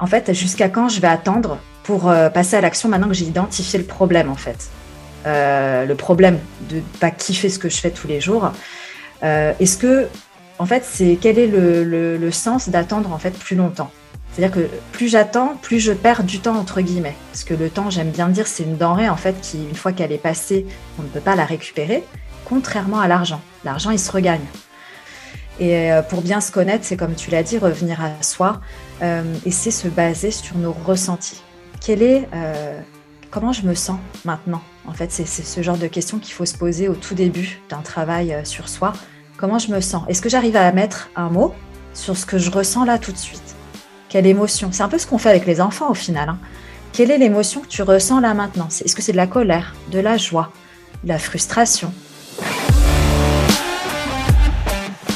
en fait, jusqu'à quand je vais attendre pour euh, passer à l'action maintenant que j'ai identifié le problème, en fait? Euh, le problème de pas kiffer ce que je fais tous les jours. Euh, est-ce que, en fait, c'est quel est le, sens d'attendre en fait plus longtemps? C'est-à-dire que plus j'attends, plus je perds du temps entre guillemets. Parce que le temps, j'aime bien dire, c'est une denrée en fait qui, une fois qu'elle est passée, on ne peut pas la récupérer. Contrairement à l'argent, l'argent il se regagne. Et pour bien se connaître, c'est comme tu l'as dit, revenir à soi et c'est se baser sur nos ressentis quel est, euh, comment je me sens maintenant En fait, c'est ce genre de questions qu'il faut se poser au tout début d'un travail euh, sur soi. Comment je me sens? Est-ce que j'arrive à mettre un mot sur ce que je ressens là tout de suite? Quelle émotion? C'est un peu ce qu'on fait avec les enfants au final. Hein. Quelle est l'émotion que tu ressens là maintenant? Est-ce que c'est de la colère, de la joie, de la frustration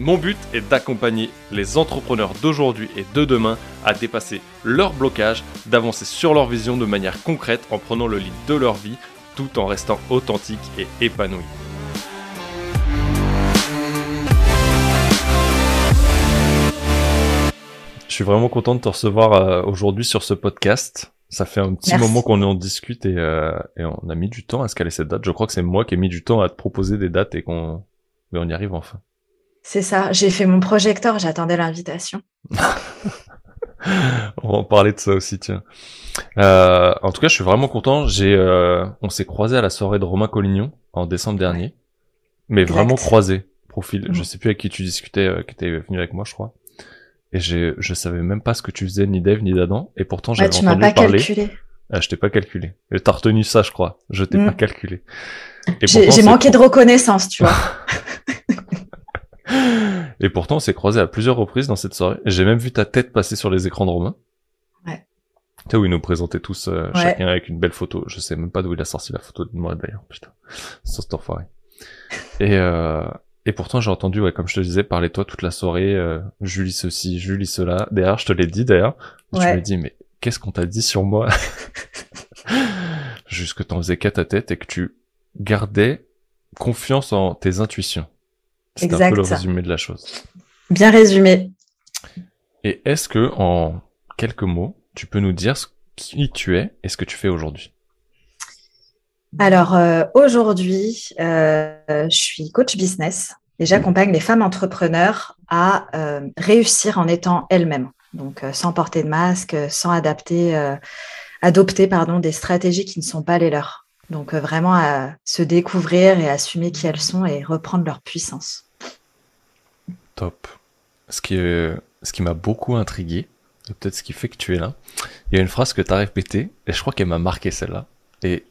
Mon but est d'accompagner les entrepreneurs d'aujourd'hui et de demain à dépasser leurs blocages, d'avancer sur leur vision de manière concrète en prenant le lead de leur vie tout en restant authentique et épanoui. Je suis vraiment content de te recevoir euh, aujourd'hui sur ce podcast. Ça fait un petit moment qu'on en discute euh, et, on a mis du temps à se caler cette date. Je crois que c'est moi qui ai mis du temps à te proposer des dates et qu'on mais on y arrive enfin. C'est ça. J'ai fait mon projecteur. J'attendais l'invitation. on va en parler de ça aussi, tiens. Euh, en tout cas, je suis vraiment content. J'ai, euh, on s'est croisé à la soirée de Romain Collignon en décembre dernier, mais vraiment croisé. Profil, je sais plus avec qui tu discutais, euh, qui était venu avec moi, je crois. Et j'ai, je savais même pas ce que tu faisais, ni Dave, ni d'Adam. Et pourtant, j'avais ouais, entendu pas parler. Calculé. Ah, je t'ai pas calculé. T'as retenu ça, je crois. Je t'ai pas mm. calculé. J'ai manqué de reconnaissance, tu vois. Et pourtant, on s'est croisé à plusieurs reprises dans cette soirée. J'ai même vu ta tête passer sur les écrans de Romain. Ouais. Tu sais où ils nous présentaient tous euh, chacun avec une belle photo. Je sais même pas d'où il a sorti la photo de moi d'ailleurs. Putain, sur cet enfoiré. Et euh, et pourtant j'ai entendu, ouais, comme je te disais, parler toi toute la soirée. Euh, Julie ceci, Julie cela. D'ailleurs, je te l'ai dit d'ailleurs. Tu me dis mais qu'est-ce qu'on t'a dit sur moi? Juste que t'en faisais qu'à ta tête et que tu gardais confiance en tes intuitions. C'est un peu le résumé de la chose. Bien résumé. Et est-ce que, en quelques mots, tu peux nous dire qui tu es et ce que tu fais aujourd'hui? Alors, euh, aujourd'hui, euh, je suis coach business et j'accompagne les femmes entrepreneurs à euh, réussir en étant elles-mêmes. Donc, sans porter de masque, sans adapter, adopter pardon, des stratégies qui ne sont pas les leurs. Donc, vraiment à se découvrir et assumer qui elles sont et reprendre leur puissance. Top. Ce qui, ce qui m'a beaucoup intrigué, et peut-être ce qui fait que tu es là, il y a une phrase que tu as répétée, et je crois qu'elle m'a marqué celle-là. Et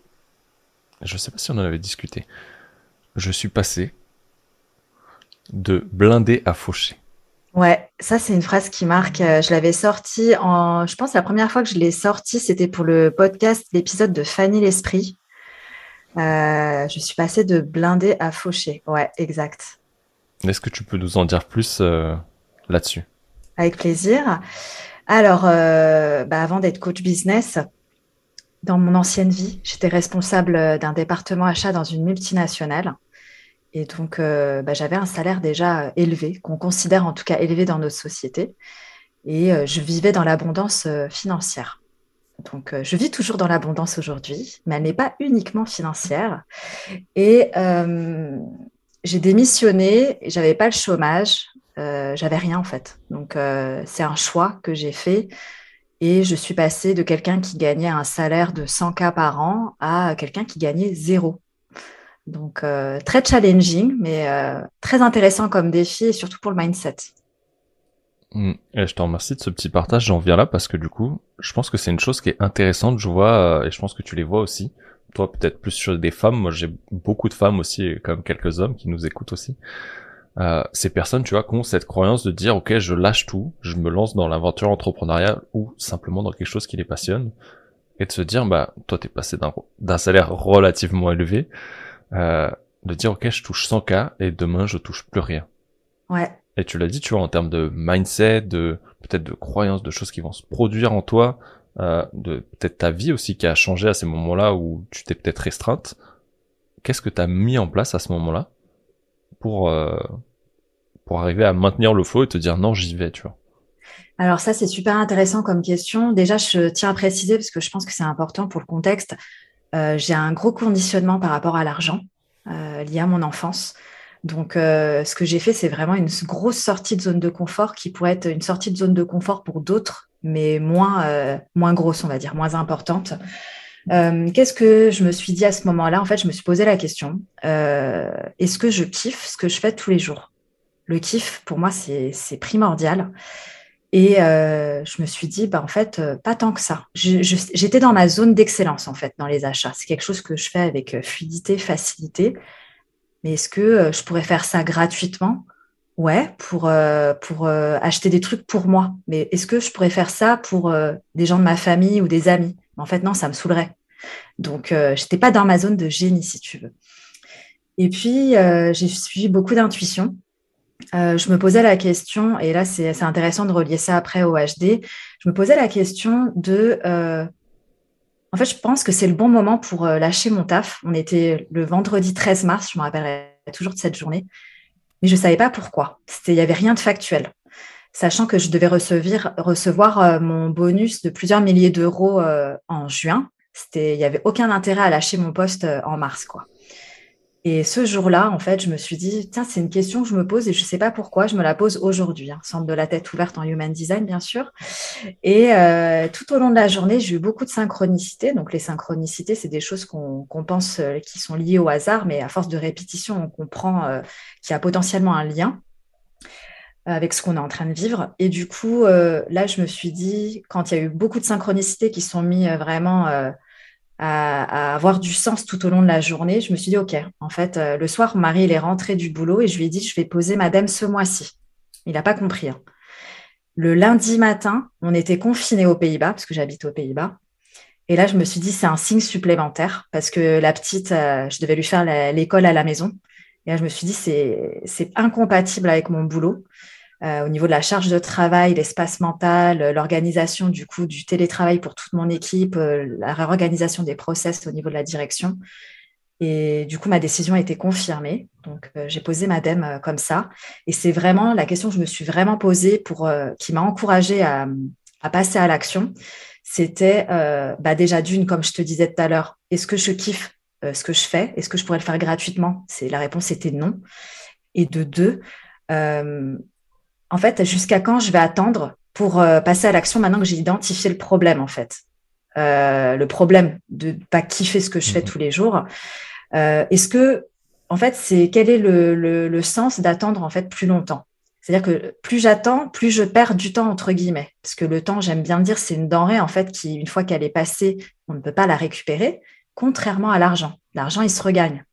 je sais pas si on en avait discuté. Je suis passé de blindé à fauché. Ouais, ça c'est une phrase qui marque. Euh, je l'avais sortie en, je pense la première fois que je l'ai sortie, c'était pour le podcast, l'épisode de Fanny l'esprit. Euh, je suis passé de blindé à fauché. Ouais, exact. Est-ce que tu peux nous en dire plus euh, là-dessus? Avec plaisir. Alors, euh, bah, avant d'être coach business, dans mon ancienne vie, j'étais responsable d'un département achat dans une multinationale. Et donc, bah, j'avais un salaire déjà élevé, qu'on considère en tout cas élevé dans notre société. Et je vivais dans l'abondance financière. Donc, je vis toujours dans l'abondance aujourd'hui, mais elle n'est pas uniquement financière. Et j'ai démissionné, j'avais pas le chômage, euh, j'avais rien en fait. Donc euh, c'est un choix que j'ai fait et je suis passée de quelqu'un qui gagnait un salaire de 100 k par an à quelqu'un qui gagnait zéro. Donc euh, très challenging, mais très intéressant comme défi et surtout pour le mindset. Mmh. Et je te remercie de ce petit partage. J'en viens là parce que du coup, je pense que c'est une chose qui est intéressante. Je vois et je pense que tu les vois aussi toi peut-être plus sur des femmes, moi j'ai beaucoup de femmes aussi, comme quelques hommes qui nous écoutent aussi. Euh, ces personnes, tu vois, qui ont cette croyance de dire, ok, je lâche tout, je me lance dans l'aventure entrepreneuriale ou simplement dans quelque chose qui les passionne, et de se dire, bah, toi, t'es passé d'un salaire relativement élevé, euh, de dire, ok, je touche 100K et demain, je touche plus rien. Ouais. Et tu l'as dit, tu vois, en termes de mindset, de peut-être de croyances, de choses qui vont se produire en toi, euh, de peut-être ta vie aussi qui a changé à ces moments-là où tu t'es peut-être restreinte. Qu'est-ce que tu as mis en place à ce moment-là pour euh, pour arriver à maintenir le flow et te dire non, j'y vais, tu vois? Alors ça, c'est super intéressant comme question. Déjà, je tiens à préciser, parce que je pense que c'est important pour le contexte, euh, j'ai un gros conditionnement par rapport à l'argent euh, lié à mon enfance. Donc, euh, ce que j'ai fait, c'est vraiment une grosse sortie de zone de confort qui pourrait être une sortie de zone de confort pour d'autres, mais moins, moins grosse, on va dire, moins importante. Qu'est-ce que je me suis dit à ce moment-là? En fait, je me suis posé la question est-ce que je kiffe ce que je fais tous les jours? Le kiff, pour moi, c'est primordial. Et euh, je me suis dit, bah, en fait, euh, pas tant que ça. J'étais dans ma zone d'excellence, en fait, dans les achats. C'est quelque chose que je fais avec euh, fluidité, facilité. Mais est-ce que je pourrais faire ça gratuitement? Ouais, pour, pour acheter des trucs pour moi. Mais est-ce que je pourrais faire ça pour des gens de ma famille ou des amis? En fait, non, ça me saoulerait. Donc, je n'étais pas dans ma zone de génie, si tu veux. Et puis, j'ai suivi beaucoup d'intuition. Euh, je me posais la question, et là c'est intéressant de relier ça après au HD, je me posais la question de... Euh, en fait, je pense que c'est le bon moment pour euh, lâcher mon taf. On était le vendredi 13 mars, je me rappellerai toujours de cette journée, mais je ne savais pas pourquoi. Il n'y avait rien de factuel. Sachant que je devais recevoir, recevoir mon bonus de plusieurs milliers d'euros en juin, il n'y avait aucun intérêt à lâcher mon poste en mars. quoi. Et ce jour-là, en fait, je me suis dit, tiens, c'est une question que je me pose et je ne sais pas pourquoi, je me la pose aujourd'hui, hein, centre de la tête ouverte en human design, bien sûr. Et euh, tout au long de la journée, j'ai eu beaucoup de synchronicité. Donc, les synchronicités, c'est des choses qu'on pense euh, qui sont liées au hasard, mais à force de répétition, on comprend euh, qu'il y a potentiellement un lien avec ce qu'on est en train de vivre. Et du coup, là, je me suis dit, quand il y a eu beaucoup de synchronicités qui sont mis vraiment à, avoir du sens tout au long de la journée, je me suis dit, OK, en fait, euh, le soir, Marie, il est rentré du boulot et je lui ai dit, je vais poser madame ce mois-ci. Il n'a pas compris. Hein. Le lundi matin, on était confinés aux Pays-Bas, parce que j'habite aux Pays-Bas. Et là, je me suis dit, c'est un signe supplémentaire, parce que la petite, euh, je devais lui faire l'école à la maison. Et là, je me suis dit, c'est incompatible avec mon boulot. Euh, au niveau de la charge de travail, l'espace mental, euh, l'organisation du coup du télétravail pour toute mon équipe, euh, la réorganisation des process au niveau de la direction. Et du coup, ma décision a été confirmée. Donc, j'ai posé ma DEM comme ça. Et c'est vraiment la question que je me suis vraiment posée pour, qui m'a encouragée à, à, passer à l'action. C'était bah déjà d'une, comme je te disais tout à l'heure, est-ce que je kiffe ce que je fais? Est-ce que je pourrais le faire gratuitement? C'est La réponse était non. Et de deux, en fait, jusqu'à quand je vais attendre pour euh, passer à l'action maintenant que j'ai identifié le problème, en fait? Euh, le problème de pas kiffer ce que je fais mhm. tous les jours. Euh, est-ce que, en fait, c'est quel est le, sens d'attendre en fait plus longtemps? C'est-à-dire que plus j'attends, plus je perds du temps entre guillemets, parce que le temps, j'aime bien dire, c'est une denrée en fait qui, une fois qu'elle est passée, on ne peut pas la récupérer. Contrairement à l'argent, l'argent il se regagne.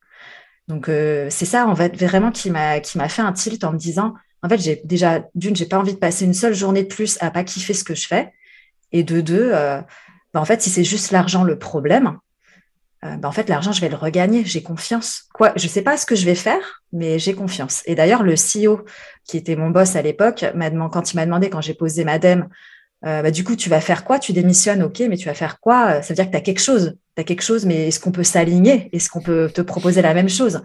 Donc c'est ça en fait vraiment qui m'a qui m'a fait un tilt en me disant en fait, j'ai déjà, d'une, j'ai pas envie de passer une seule journée de plus à pas kiffer ce que je fais. Et de deux, euh, bah, en fait, si c'est juste l'argent le problème, euh, bah, en fait, l'argent, je vais le regagner. J'ai confiance. Quoi, je sais pas ce que je vais faire, mais j'ai confiance. Et d'ailleurs, le CEO, qui était mon boss à l'époque, quand il m'a demandé, quand j'ai posé ma dème, euh, bah, du coup, tu vas faire quoi? Tu démissionnes, ok, mais tu vas faire quoi? Ça veut dire que tu as quelque chose. Tu as quelque chose, mais est-ce qu'on peut s'aligner? Est-ce qu'on peut te proposer la même chose?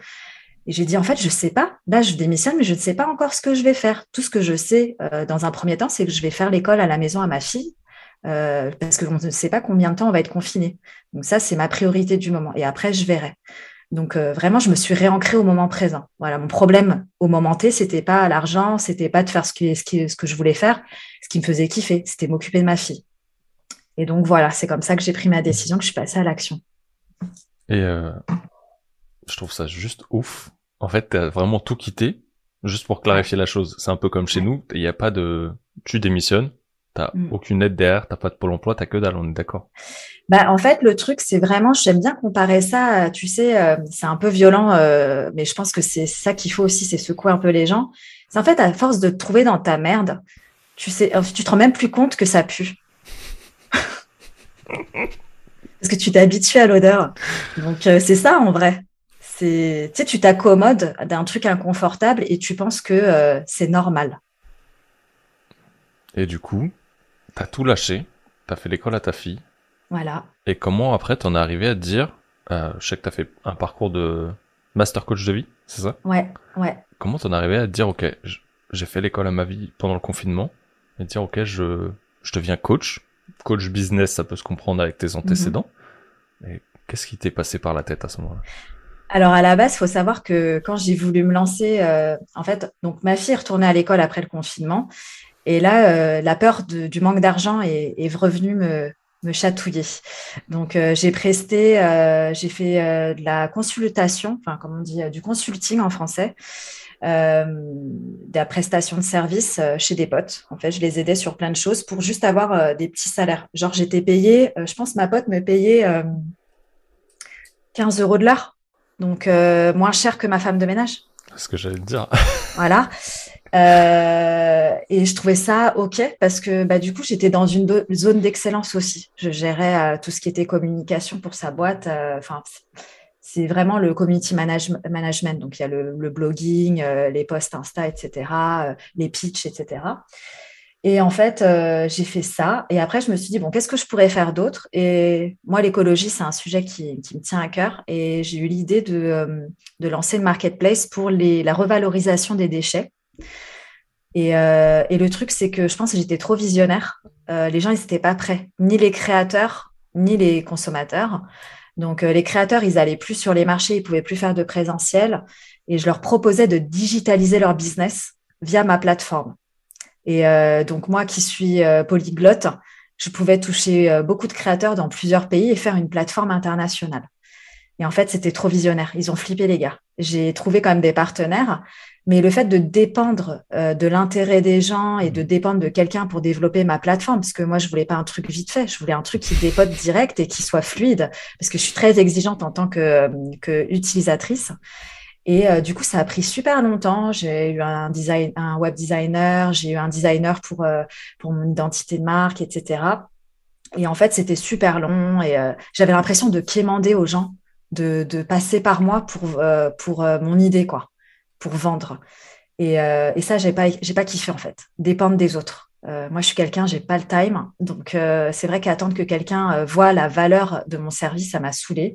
Et j'ai dit, en fait, je ne sais pas. Là, je démissionne, mais je ne sais pas encore ce que je vais faire. Tout ce que je sais, euh, dans un premier temps, c'est que je vais faire l'école à la maison à ma fille, euh, parce je ne sait pas combien de temps on va être confiné. Donc ça, c'est ma priorité du moment. Et après, je verrai. Donc euh, vraiment, je me suis réancrée au moment présent. Voilà, mon problème au moment T, c'était pas l'argent, c'était pas de faire ce, ce, ce que je voulais faire. Ce qui me faisait kiffer, c'était m'occuper de ma fille. Et donc voilà, c'est comme ça que j'ai pris ma décision, que je suis passée à l'action. Et je trouve ça juste ouf. En fait, t'as vraiment tout quitté, juste pour clarifier la chose. C'est un peu comme chez nous, il n'y a pas de... Tu démissionnes, t'as mm. aucune aide derrière, t'as pas de pôle emploi, t'as que dalle, on est d'accord bah, en fait, le truc, c'est vraiment, j'aime bien comparer ça, tu sais, euh, c'est un peu violent, euh, mais je pense que c'est ça qu'il faut aussi, c'est secouer un peu les gens. C'est en fait, à force de te trouver dans ta merde, tu sais, tu te rends même plus compte que ça pue. Parce que tu t'es habitué à l'odeur. Donc, euh, c'est ça en vrai. C'est, tu sais, tu t'accommodes d'un truc inconfortable et tu penses que euh, c'est normal. Et du coup, tu as tout lâché, tu as fait l'école à ta fille. Voilà. Et comment après t'en es arrivé à te dire, euh, je sais que tu as fait un parcours de master coach de vie, c'est ça? Ouais, ouais. Comment t'en es arrivé à te dire, ok, j'ai fait l'école à ma vie pendant le confinement, et dire, ok, je, je deviens coach, coach business, ça peut se comprendre avec tes mhm. antécédents. Et qu'est-ce qui t'est passé par la tête à ce moment-là? Alors à la base, il faut savoir que quand j'ai voulu me lancer, euh, en fait, donc ma fille est retournée à l'école après le confinement, et là, euh, la peur du manque d'argent est, est, revenue me, chatouiller. Donc euh, j'ai presté, j'ai fait de la consultation, enfin comme on dit, du consulting en français. De la prestation de service chez des potes. En fait, je les aidais sur plein de choses pour juste avoir des petits salaires. Genre, j'étais payée, je pense ma pote me payait 15 euros de l'heure donc euh, moins cher que ma femme de ménage. C'est ce que j'allais te dire. voilà. Euh, et je trouvais ça OK parce que bah, du coup, j'étais dans une zone d'excellence aussi. Je gérais euh, tout ce qui était communication pour sa boîte. Enfin, c'est vraiment le community management. Donc, il y a le, le blogging, les posts Insta, etc., les pitchs, etc. Et en fait, euh, j'ai fait ça. Et après, je me suis dit, bon, qu'est-ce que je pourrais faire d'autre? Et moi, l'écologie, c'est un sujet qui, me tient à cœur. Et j'ai eu l'idée de, euh, de, lancer le marketplace pour les, la revalorisation des déchets. Et, euh, et le truc, c'est que je pense que j'étais trop visionnaire. les gens, ils n'étaient pas prêts, ni les créateurs, ni les consommateurs. Donc, les créateurs, ils allaient plus sur les marchés, ils pouvaient plus faire de présentiel. Et je leur proposais de digitaliser leur business via ma plateforme. Et euh, donc moi qui suis euh, polyglotte, je pouvais toucher euh, beaucoup de créateurs dans plusieurs pays et faire une plateforme internationale. Et en fait, c'était trop visionnaire. Ils ont flippé les gars. J'ai trouvé quand même des partenaires, mais le fait de dépendre de l'intérêt des gens et de dépendre de quelqu'un pour développer ma plateforme, parce que moi, je voulais pas un truc vite fait, je voulais un truc qui dépote direct et qui soit fluide, parce que je suis très exigeante en tant que, que utilisatrice. Et euh, du coup, ça a pris super longtemps. J'ai eu un, web designer, j'ai eu un designer pour, euh, pour mon identité de marque, etc. Et en fait, c'était super long et euh, j'avais l'impression de quémander aux gens, de, de passer par moi pour, pour mon idée, quoi, pour vendre. Et, et ça, j'ai pas, pas kiffé en fait, dépendre des autres. moi, je suis quelqu'un, j'ai pas le time, donc c'est vrai qu'attendre que quelqu'un voit la valeur de mon service, ça m'a saoulée.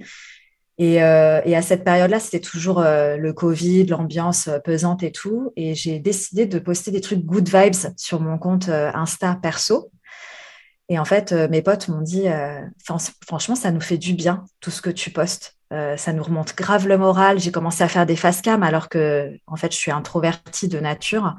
Et, euh, et, à cette période-là, c'était toujours euh, le Covid, l'ambiance euh, pesante et tout. Et j'ai décidé de poster des trucs good vibes sur mon compte Insta perso. Et en fait, mes potes m'ont dit, franchement, ça nous fait du bien, tout ce que tu postes. ça nous remonte grave le moral. J'ai commencé à faire des face cam alors que, en fait, je suis introvertie de nature.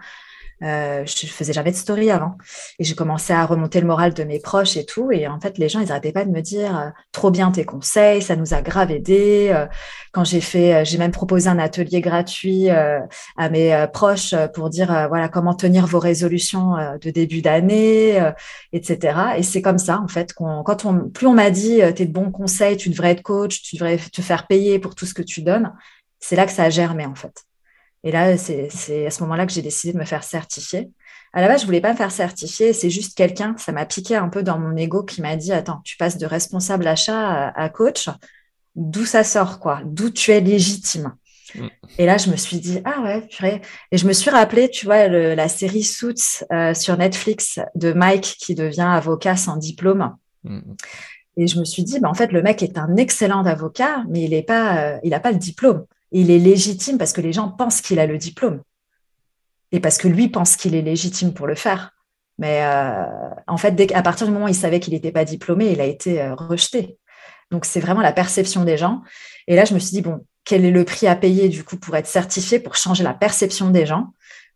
Euh, je faisais jamais de story avant. Et j'ai commencé à remonter le moral de mes proches et tout. Et en fait, les gens, ils n'arrêtaient pas de me dire euh, trop bien tes conseils, ça nous a grave aidé. Euh, quand j'ai fait, euh, j'ai même proposé un atelier gratuit à mes proches pour dire voilà comment tenir vos résolutions de début d'année, etc. Et c'est comme ça en fait. quand on, plus on m'a dit t'es de bons conseils, tu devrais être coach, tu devrais te faire payer pour tout ce que tu donnes, c'est là que ça a germé en fait. Et là, c'est à ce moment-là que j'ai décidé de me faire certifier. À la base, je voulais pas me faire certifier. C'est juste quelqu'un, ça m'a piqué un peu dans mon ego qui m'a dit, attends, tu passes de responsable achat à, coach. D'où ça sort, quoi? D'où tu es légitime? Mm. Et là, je me suis dit, ah ouais, purée. Et je me suis rappelé, tu vois, la série Suits euh, sur Netflix de Mike qui devient avocat sans diplôme. Mm. Et je me suis dit, bah, en fait, le mec est un excellent avocat, mais il n'a pas, euh, il pas le diplôme il est légitime parce que les gens pensent qu'il a le diplôme et parce que lui pense qu'il est légitime pour le faire. Mais euh, en fait, dès, à partir du moment où il savait qu'il n'était pas diplômé, il a été euh, rejeté. Donc c'est vraiment la perception des gens. Et là, je me suis dit bon, quel est le prix à payer du coup pour être certifié, pour changer la perception des gens,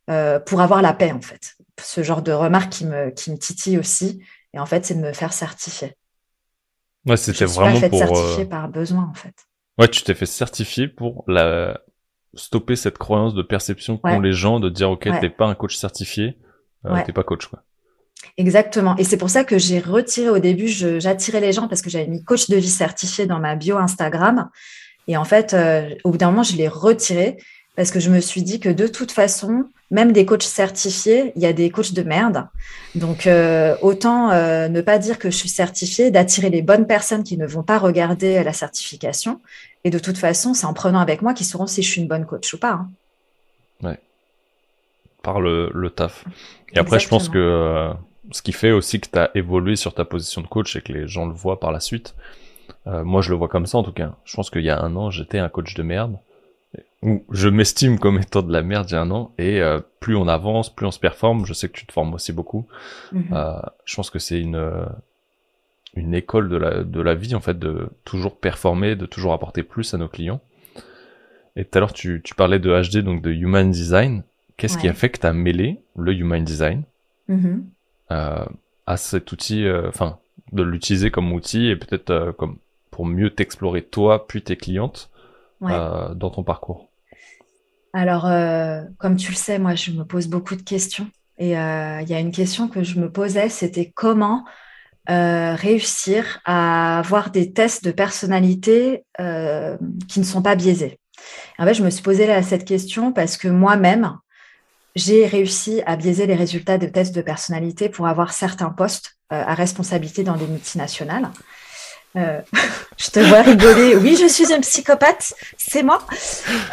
euh, pour avoir la paix en fait? Ce genre de remarque qui me qui me titille aussi. Et en fait, c'est de me faire certifier. Ouais, c'était vraiment pas fait certifier par besoin en fait. Ouais, tu t'es fait certifier pour la stopper cette croyance de perception qu'ont les gens de dire ok t'es pas un coach certifié, euh, t'es pas coach quoi. Exactement. Et c'est pour ça que j'ai retiré au début, j'attirais les gens parce que j'avais mis coach de vie certifié dans ma bio Instagram. Et en fait, euh, au bout d'un moment, je l'ai retiré parce que je me suis dit que de toute façon, même des coachs certifiés, il y a des coachs de merde. Donc, euh, autant euh, ne pas dire que je suis certifiée, d'attirer les bonnes personnes qui ne vont pas regarder la certification. Et de toute façon, c'est en prenant avec moi qu'ils sauront si je suis une bonne coach ou pas. Hein. Ouais. Par le, taf. Et après, je pense que euh, ce qui fait aussi que tu as évolué sur ta position de coach et que les gens le voient par la suite, moi je le vois comme ça en tout cas. Je pense qu'il y a un an, j'étais un coach de merde je m'estime comme étant de la merde il y a un an et euh, plus on avance, plus on se performe. Je sais que tu te formes aussi beaucoup. Mhm. Euh, je pense que c'est une euh, une école de la de la vie en fait de toujours performer, de toujours apporter plus à nos clients. Et tout à l'heure tu tu parlais de HD donc de human design. Qu'est-ce qui a fait que tu as mêlé le human design mhm. à cet outil, enfin de l'utiliser comme outil et peut-être comme pour mieux t'explorer toi puis tes clientes dans ton parcours? Alors, euh, comme tu le sais, moi, je me pose beaucoup de questions. Et euh, il y a une question que je me posais, c'était comment euh, réussir à avoir des tests de personnalité qui ne sont pas biaisés. En fait, je me suis posé cette question parce que moi-même, j'ai réussi à biaiser les résultats de tests de personnalité pour avoir certains postes à responsabilité dans des multinationales. Euh, je te vois rigoler. Oui, je suis un psychopathe, c'est moi.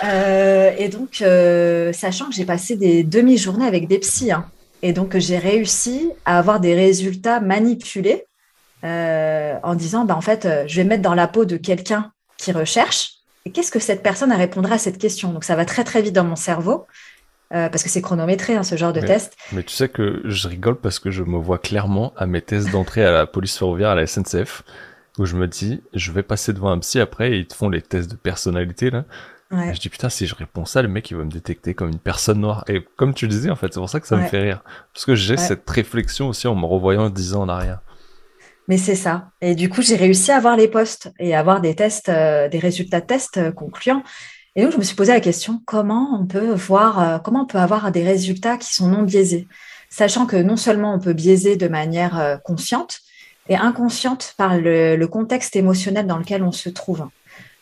Euh, et donc, euh, sachant que j'ai passé des demi-journées avec des psys, hein, et donc j'ai réussi à avoir des résultats manipulés en disant, bah, en fait, je vais mettre dans la peau de quelqu'un qui recherche. Et qu'est-ce que cette personne répondra à cette question? Donc, ça va très très vite dans mon cerveau. parce que c'est chronométré, hein, ce genre de test. Mais tu sais que je rigole parce que je me vois clairement à mes tests d'entrée à la police ferroviaire, à la SNCF où je me dis, je vais passer devant un psy après et ils te font les tests de personnalité là. Ouais. Et je dis putain si je réponds ça, le mec il va me détecter comme une personne noire. Et comme tu le disais en fait, c'est pour ça que ça me fait rire, parce que j'ai cette réflexion aussi en me revoyant dix ans en arrière. Mais c'est ça. Et du coup j'ai réussi à avoir les postes et à avoir des tests, euh, des résultats de tests euh, concluants. Et donc je me suis posé la question comment on peut voir, euh, comment on peut avoir des résultats qui sont non biaisés, sachant que non seulement on peut biaiser de manière consciente, et inconsciente par le, contexte émotionnel dans lequel on se trouve.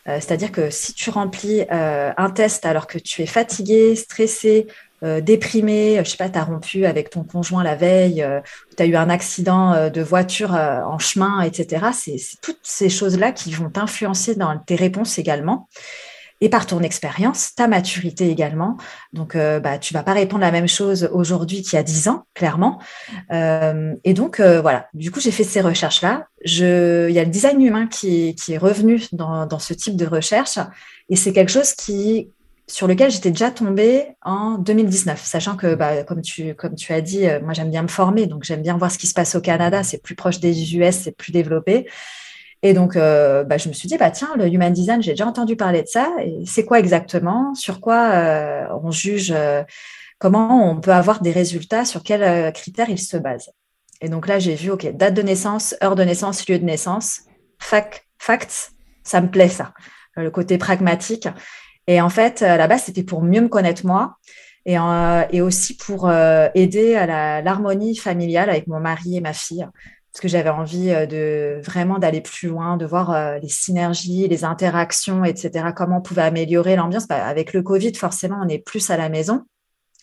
Euh, c'est-à-dire que si tu remplis euh, un test alors que tu es fatigué, stressé, euh, déprimé, je sais pas, tu as rompu avec ton conjoint la veille, tu as eu un accident de voiture en chemin, etc. C'est toutes ces choses-là qui vont t'influencer dans tes réponses également et par ton expérience, ta maturité également. Donc, euh, bah, tu vas pas répondre la même chose aujourd'hui qu'il y a dix ans, clairement. Euh, et donc, euh, voilà, du coup, j'ai fait ces recherches-là. Il y a le design humain qui, est revenu dans, ce type de recherche. Et c'est quelque chose qui, sur lequel j'étais déjà tombée en 2019, sachant que, bah, comme, tu, comme tu as dit, moi, j'aime bien me former, donc j'aime bien voir ce qui se passe au Canada. C'est plus proche des US, c'est plus développé. Et donc, euh, bah, je me suis dit, bah, tiens, le human design, j'ai déjà entendu parler de ça. C'est quoi exactement? Sur quoi euh, on juge euh, Comment on peut avoir des résultats? Sur quels critères ils se basent? Et donc là, j'ai vu, OK, date de naissance, heure de naissance, lieu de naissance, fac, facts, ça me plaît ça, le côté pragmatique. Et en fait, à la base, c'était pour mieux me connaître moi. Et aussi pour aider à l'harmonie familiale avec mon mari et ma fille parce que j'avais envie euh, de vraiment d'aller plus loin, de voir euh, les synergies, les interactions, etc. Comment on pouvait améliorer l'ambiance. Bah, avec le Covid, forcément, on est plus à la maison.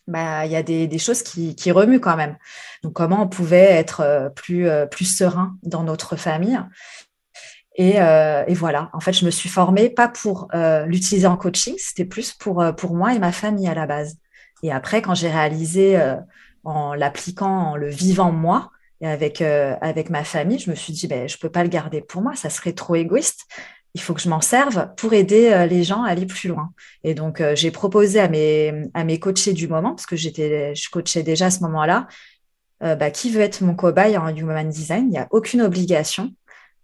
Bah, il y a des, choses qui, remuent quand même. Donc, comment on pouvait être euh, plus, plus serein dans notre famille. Et, voilà, en fait, je me suis formée pas pour l'utiliser en coaching, c'était plus pour, pour moi et ma famille à la base. Et après, quand j'ai réalisé en l'appliquant, en le vivant moi, avec, euh, avec ma famille, je me suis dit, ben, je ne peux pas le garder pour moi, ça serait trop égoïste. Il faut que je m'en serve pour aider euh, les gens à aller plus loin. Et donc, euh, j'ai proposé à mes, à mes coachés du moment, parce que je coachais déjà à ce moment-là, bah, qui veut être mon cobaye en Human Design? Il n'y a aucune obligation.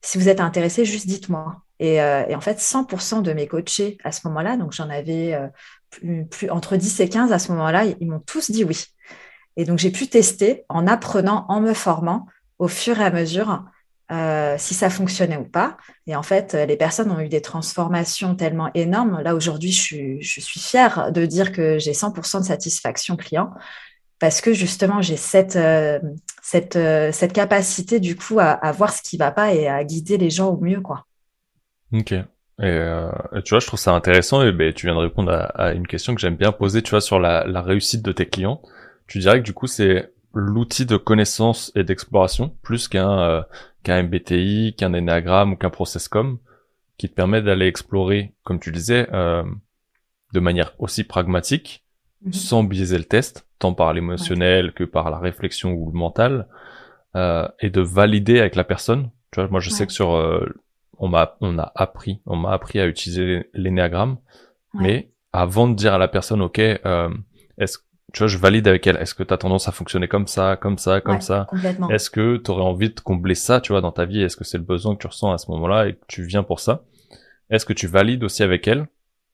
Si vous êtes intéressé, juste dites-moi. Et, et, en fait, 100% de mes coachés à ce moment-là, donc j'en avais plus, plus, entre 10 et 15 à ce moment-là, ils m'ont tous dit oui. Et donc, j'ai pu tester en apprenant, en me formant au fur et à mesure euh, si ça fonctionnait ou pas. Et en fait, les personnes ont eu des transformations tellement énormes. Là, aujourd'hui, je suis, fière de dire que j'ai 100% de satisfaction client parce que justement, j'ai cette, euh, euh, cette, capacité du coup à, voir ce qui ne va pas et à guider les gens au mieux. Quoi. Ok. Et, tu vois, je trouve ça intéressant et ben, tu viens de répondre à, une question que j'aime bien poser, tu vois, sur la réussite de tes clients. Tu dirais que du coup, c'est l'outil de connaissance et d'exploration plus qu'un qu'un MBTI, qu'un Enneagram ou qu'un Processcom qui te permet d'aller explorer, comme tu disais, euh, de manière aussi pragmatique, mhm. sans biaiser le test, tant par l'émotionnel que par la réflexion ou le mental, euh, et de valider avec la personne. Tu vois, moi je sais que sur, euh, on m'a, on a appris, on m'a appris à utiliser l'énéagramme, mais avant de dire à la personne, ok, euh, est-ce tu vois, je valide avec elle. Est-ce que tu as tendance à fonctionner comme ça, comme ça, comme ça? Est-ce que tu aurais envie de combler ça, tu vois, dans ta vie? Est-ce que c'est le besoin que tu ressens à ce moment-là et que tu viens pour ça? Est-ce que tu valides aussi avec elle,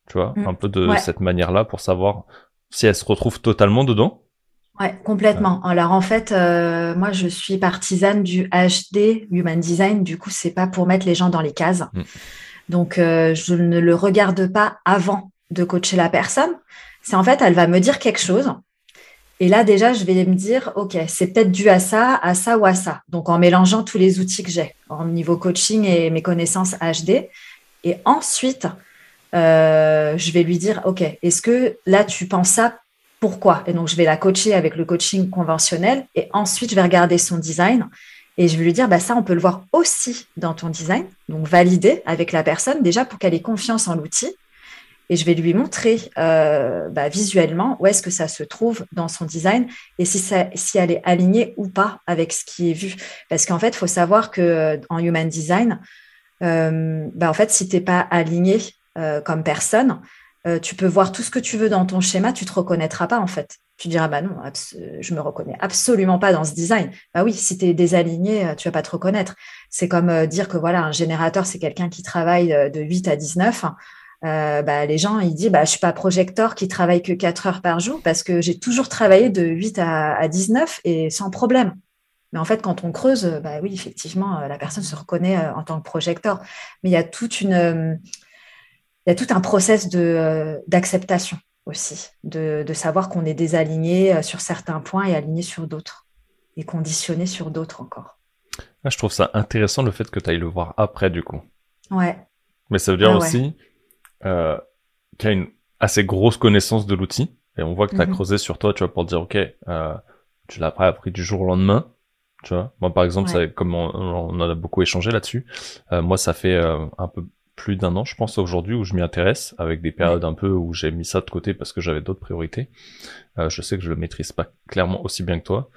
tu vois, mm. un peu de cette manière-là pour savoir si elle se retrouve totalement dedans? Ouais, complètement. Alors en fait, euh, moi je suis partisane du HD, Human Design. Du coup, c'est pas pour mettre les gens dans les cases. Mm. Donc euh, je ne le regarde pas avant de coacher la personne. C'est en fait, elle va me dire quelque chose et là, déjà, je vais me dire, OK, c'est peut-être dû à ça, à ça ou à ça. Donc, en mélangeant tous les outils que j'ai, en niveau coaching et mes connaissances HD. Et ensuite, euh, je vais lui dire, OK, est-ce que là, tu penses ça Pourquoi? Et donc, je vais la coacher avec le coaching conventionnel. Et ensuite, je vais regarder son design. Et je vais lui dire, bah, ça, on peut le voir aussi dans ton design. Donc, valider avec la personne, déjà pour qu'elle ait confiance en l'outil et je vais lui montrer euh, bah, visuellement où est-ce que ça se trouve dans son design et si, ça, si elle est alignée ou pas avec ce qui est vu. Parce qu'en fait, il faut savoir que euh, human design, euh, bah, en fait, si tu n'es pas aligné comme personne, tu peux voir tout ce que tu veux dans ton schéma, tu te reconnaîtras pas en fait. Tu diras bah non, je me reconnais absolument pas dans ce design. Bah oui, si tu es désaligné, tu vas pas te reconnaître. C'est comme dire que voilà, un générateur, c'est quelqu'un qui travaille de 8 à 19 euh, bah, les gens ils disent bah, je suis pas projecteur qui travaille que 4 heures par jour parce que j'ai toujours travaillé de 8 à, 19 et sans problème. Mais en fait, quand on creuse, bah oui, effectivement, euh, la personne se reconnaît euh, en tant que projecteur. Mais il y a toute une, il y a tout un process de d'acceptation aussi, de, de savoir qu'on est désaligné sur certains points et aligné sur d'autres, et conditionné sur d'autres encore. Ah, je trouve ça intéressant le fait que tu ailles le voir après, du coup. Ouais. Mais ça veut dire ah aussi euh, qui a une assez grosse connaissance de l'outil. Et on voit que tu as mhm. creusé sur toi, tu vois, pour dire, OK, euh, tu l'as pas appris du jour au lendemain. Tu vois, moi, par exemple, ça, comme on, on, en a beaucoup échangé là-dessus, euh, moi, ça fait euh, un peu plus d'un an, je pense, aujourd'hui, où je m'y intéresse, avec des périodes un peu où j'ai mis ça de côté parce que j'avais d'autres priorités. Euh, je sais que je le maîtrise pas clairement aussi bien que toi.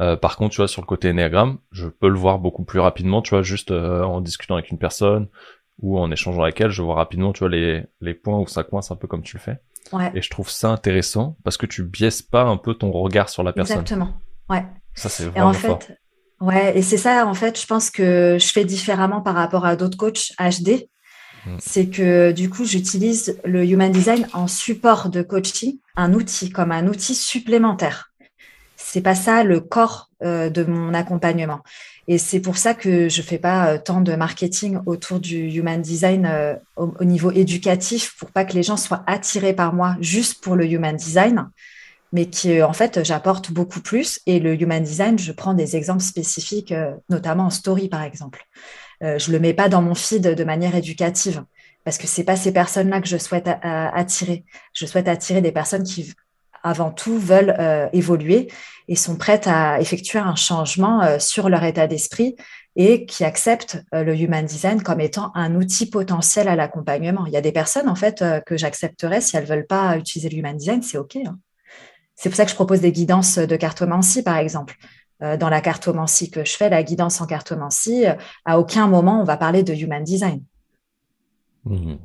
Euh, par contre, tu vois, sur le côté Enneagram, je peux le voir beaucoup plus rapidement, tu vois, juste en discutant avec une personne, ou en échangeant avec elle, je vois rapidement, tu vois, les, les points où ça coince un peu comme tu le fais. Ouais. Et je trouve ça intéressant parce que tu biaises pas un peu ton regard sur la personne. Exactement. Ouais. Ça, c'est vraiment en fait, fort. Ouais, et c'est ça, en fait, je pense que je fais différemment par rapport à d'autres coachs HD. Mm. C'est que du coup, j'utilise le Human Design en support de coaching, un outil, comme un outil supplémentaire. C'est pas ça le corps euh, de mon accompagnement. Et c'est pour ça que je fais pas euh, tant de marketing autour du human design euh, au, niveau éducatif pour pas que les gens soient attirés par moi juste pour le human design, mais qui en fait j'apporte beaucoup plus. Et le human design, je prends des exemples spécifiques, notamment en story par exemple. je le mets pas dans mon feed de manière éducative parce que c'est pas ces personnes-là que je souhaite attirer. Je souhaite attirer des personnes qui avant tout, veulent euh, évoluer et sont prêtes à effectuer un changement euh, sur leur état d'esprit et qui acceptent euh, le human design comme étant un outil potentiel à l'accompagnement. Il y a des personnes, en fait, que j'accepterais si elles veulent pas utiliser le human design, c'est OK. Hein. C'est pour ça que je propose des guidances de cartomancie, par exemple. dans la cartomancie que je fais, la guidance en cartomancie, à aucun moment on va parler de human design. Mmh.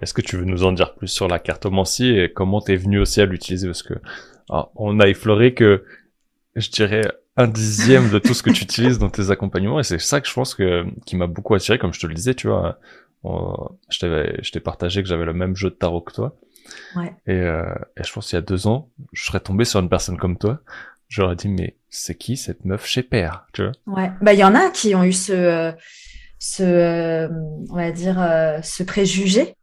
Est-ce que tu veux nous en dire plus sur la cartomancie et comment t'es venu aussi à l'utiliser? Parce que on a effleuré que, je dirais, un dixième de tout ce que tu utilises dans tes accompagnements et c'est ça que je pense que qui m'a beaucoup attiré, comme je te le disais, tu vois. je t'ai partagé que j'avais le même jeu de tarot que toi. Ouais. Et, euh, et je pense qu'il y a deux ans, je serais tombé sur une personne comme toi. J'aurais dit, mais c'est qui cette meuf chez Père, tu vois? Ouais. Bah, il y en a qui ont eu ce, ce, euh, on va dire, euh, ce préjugé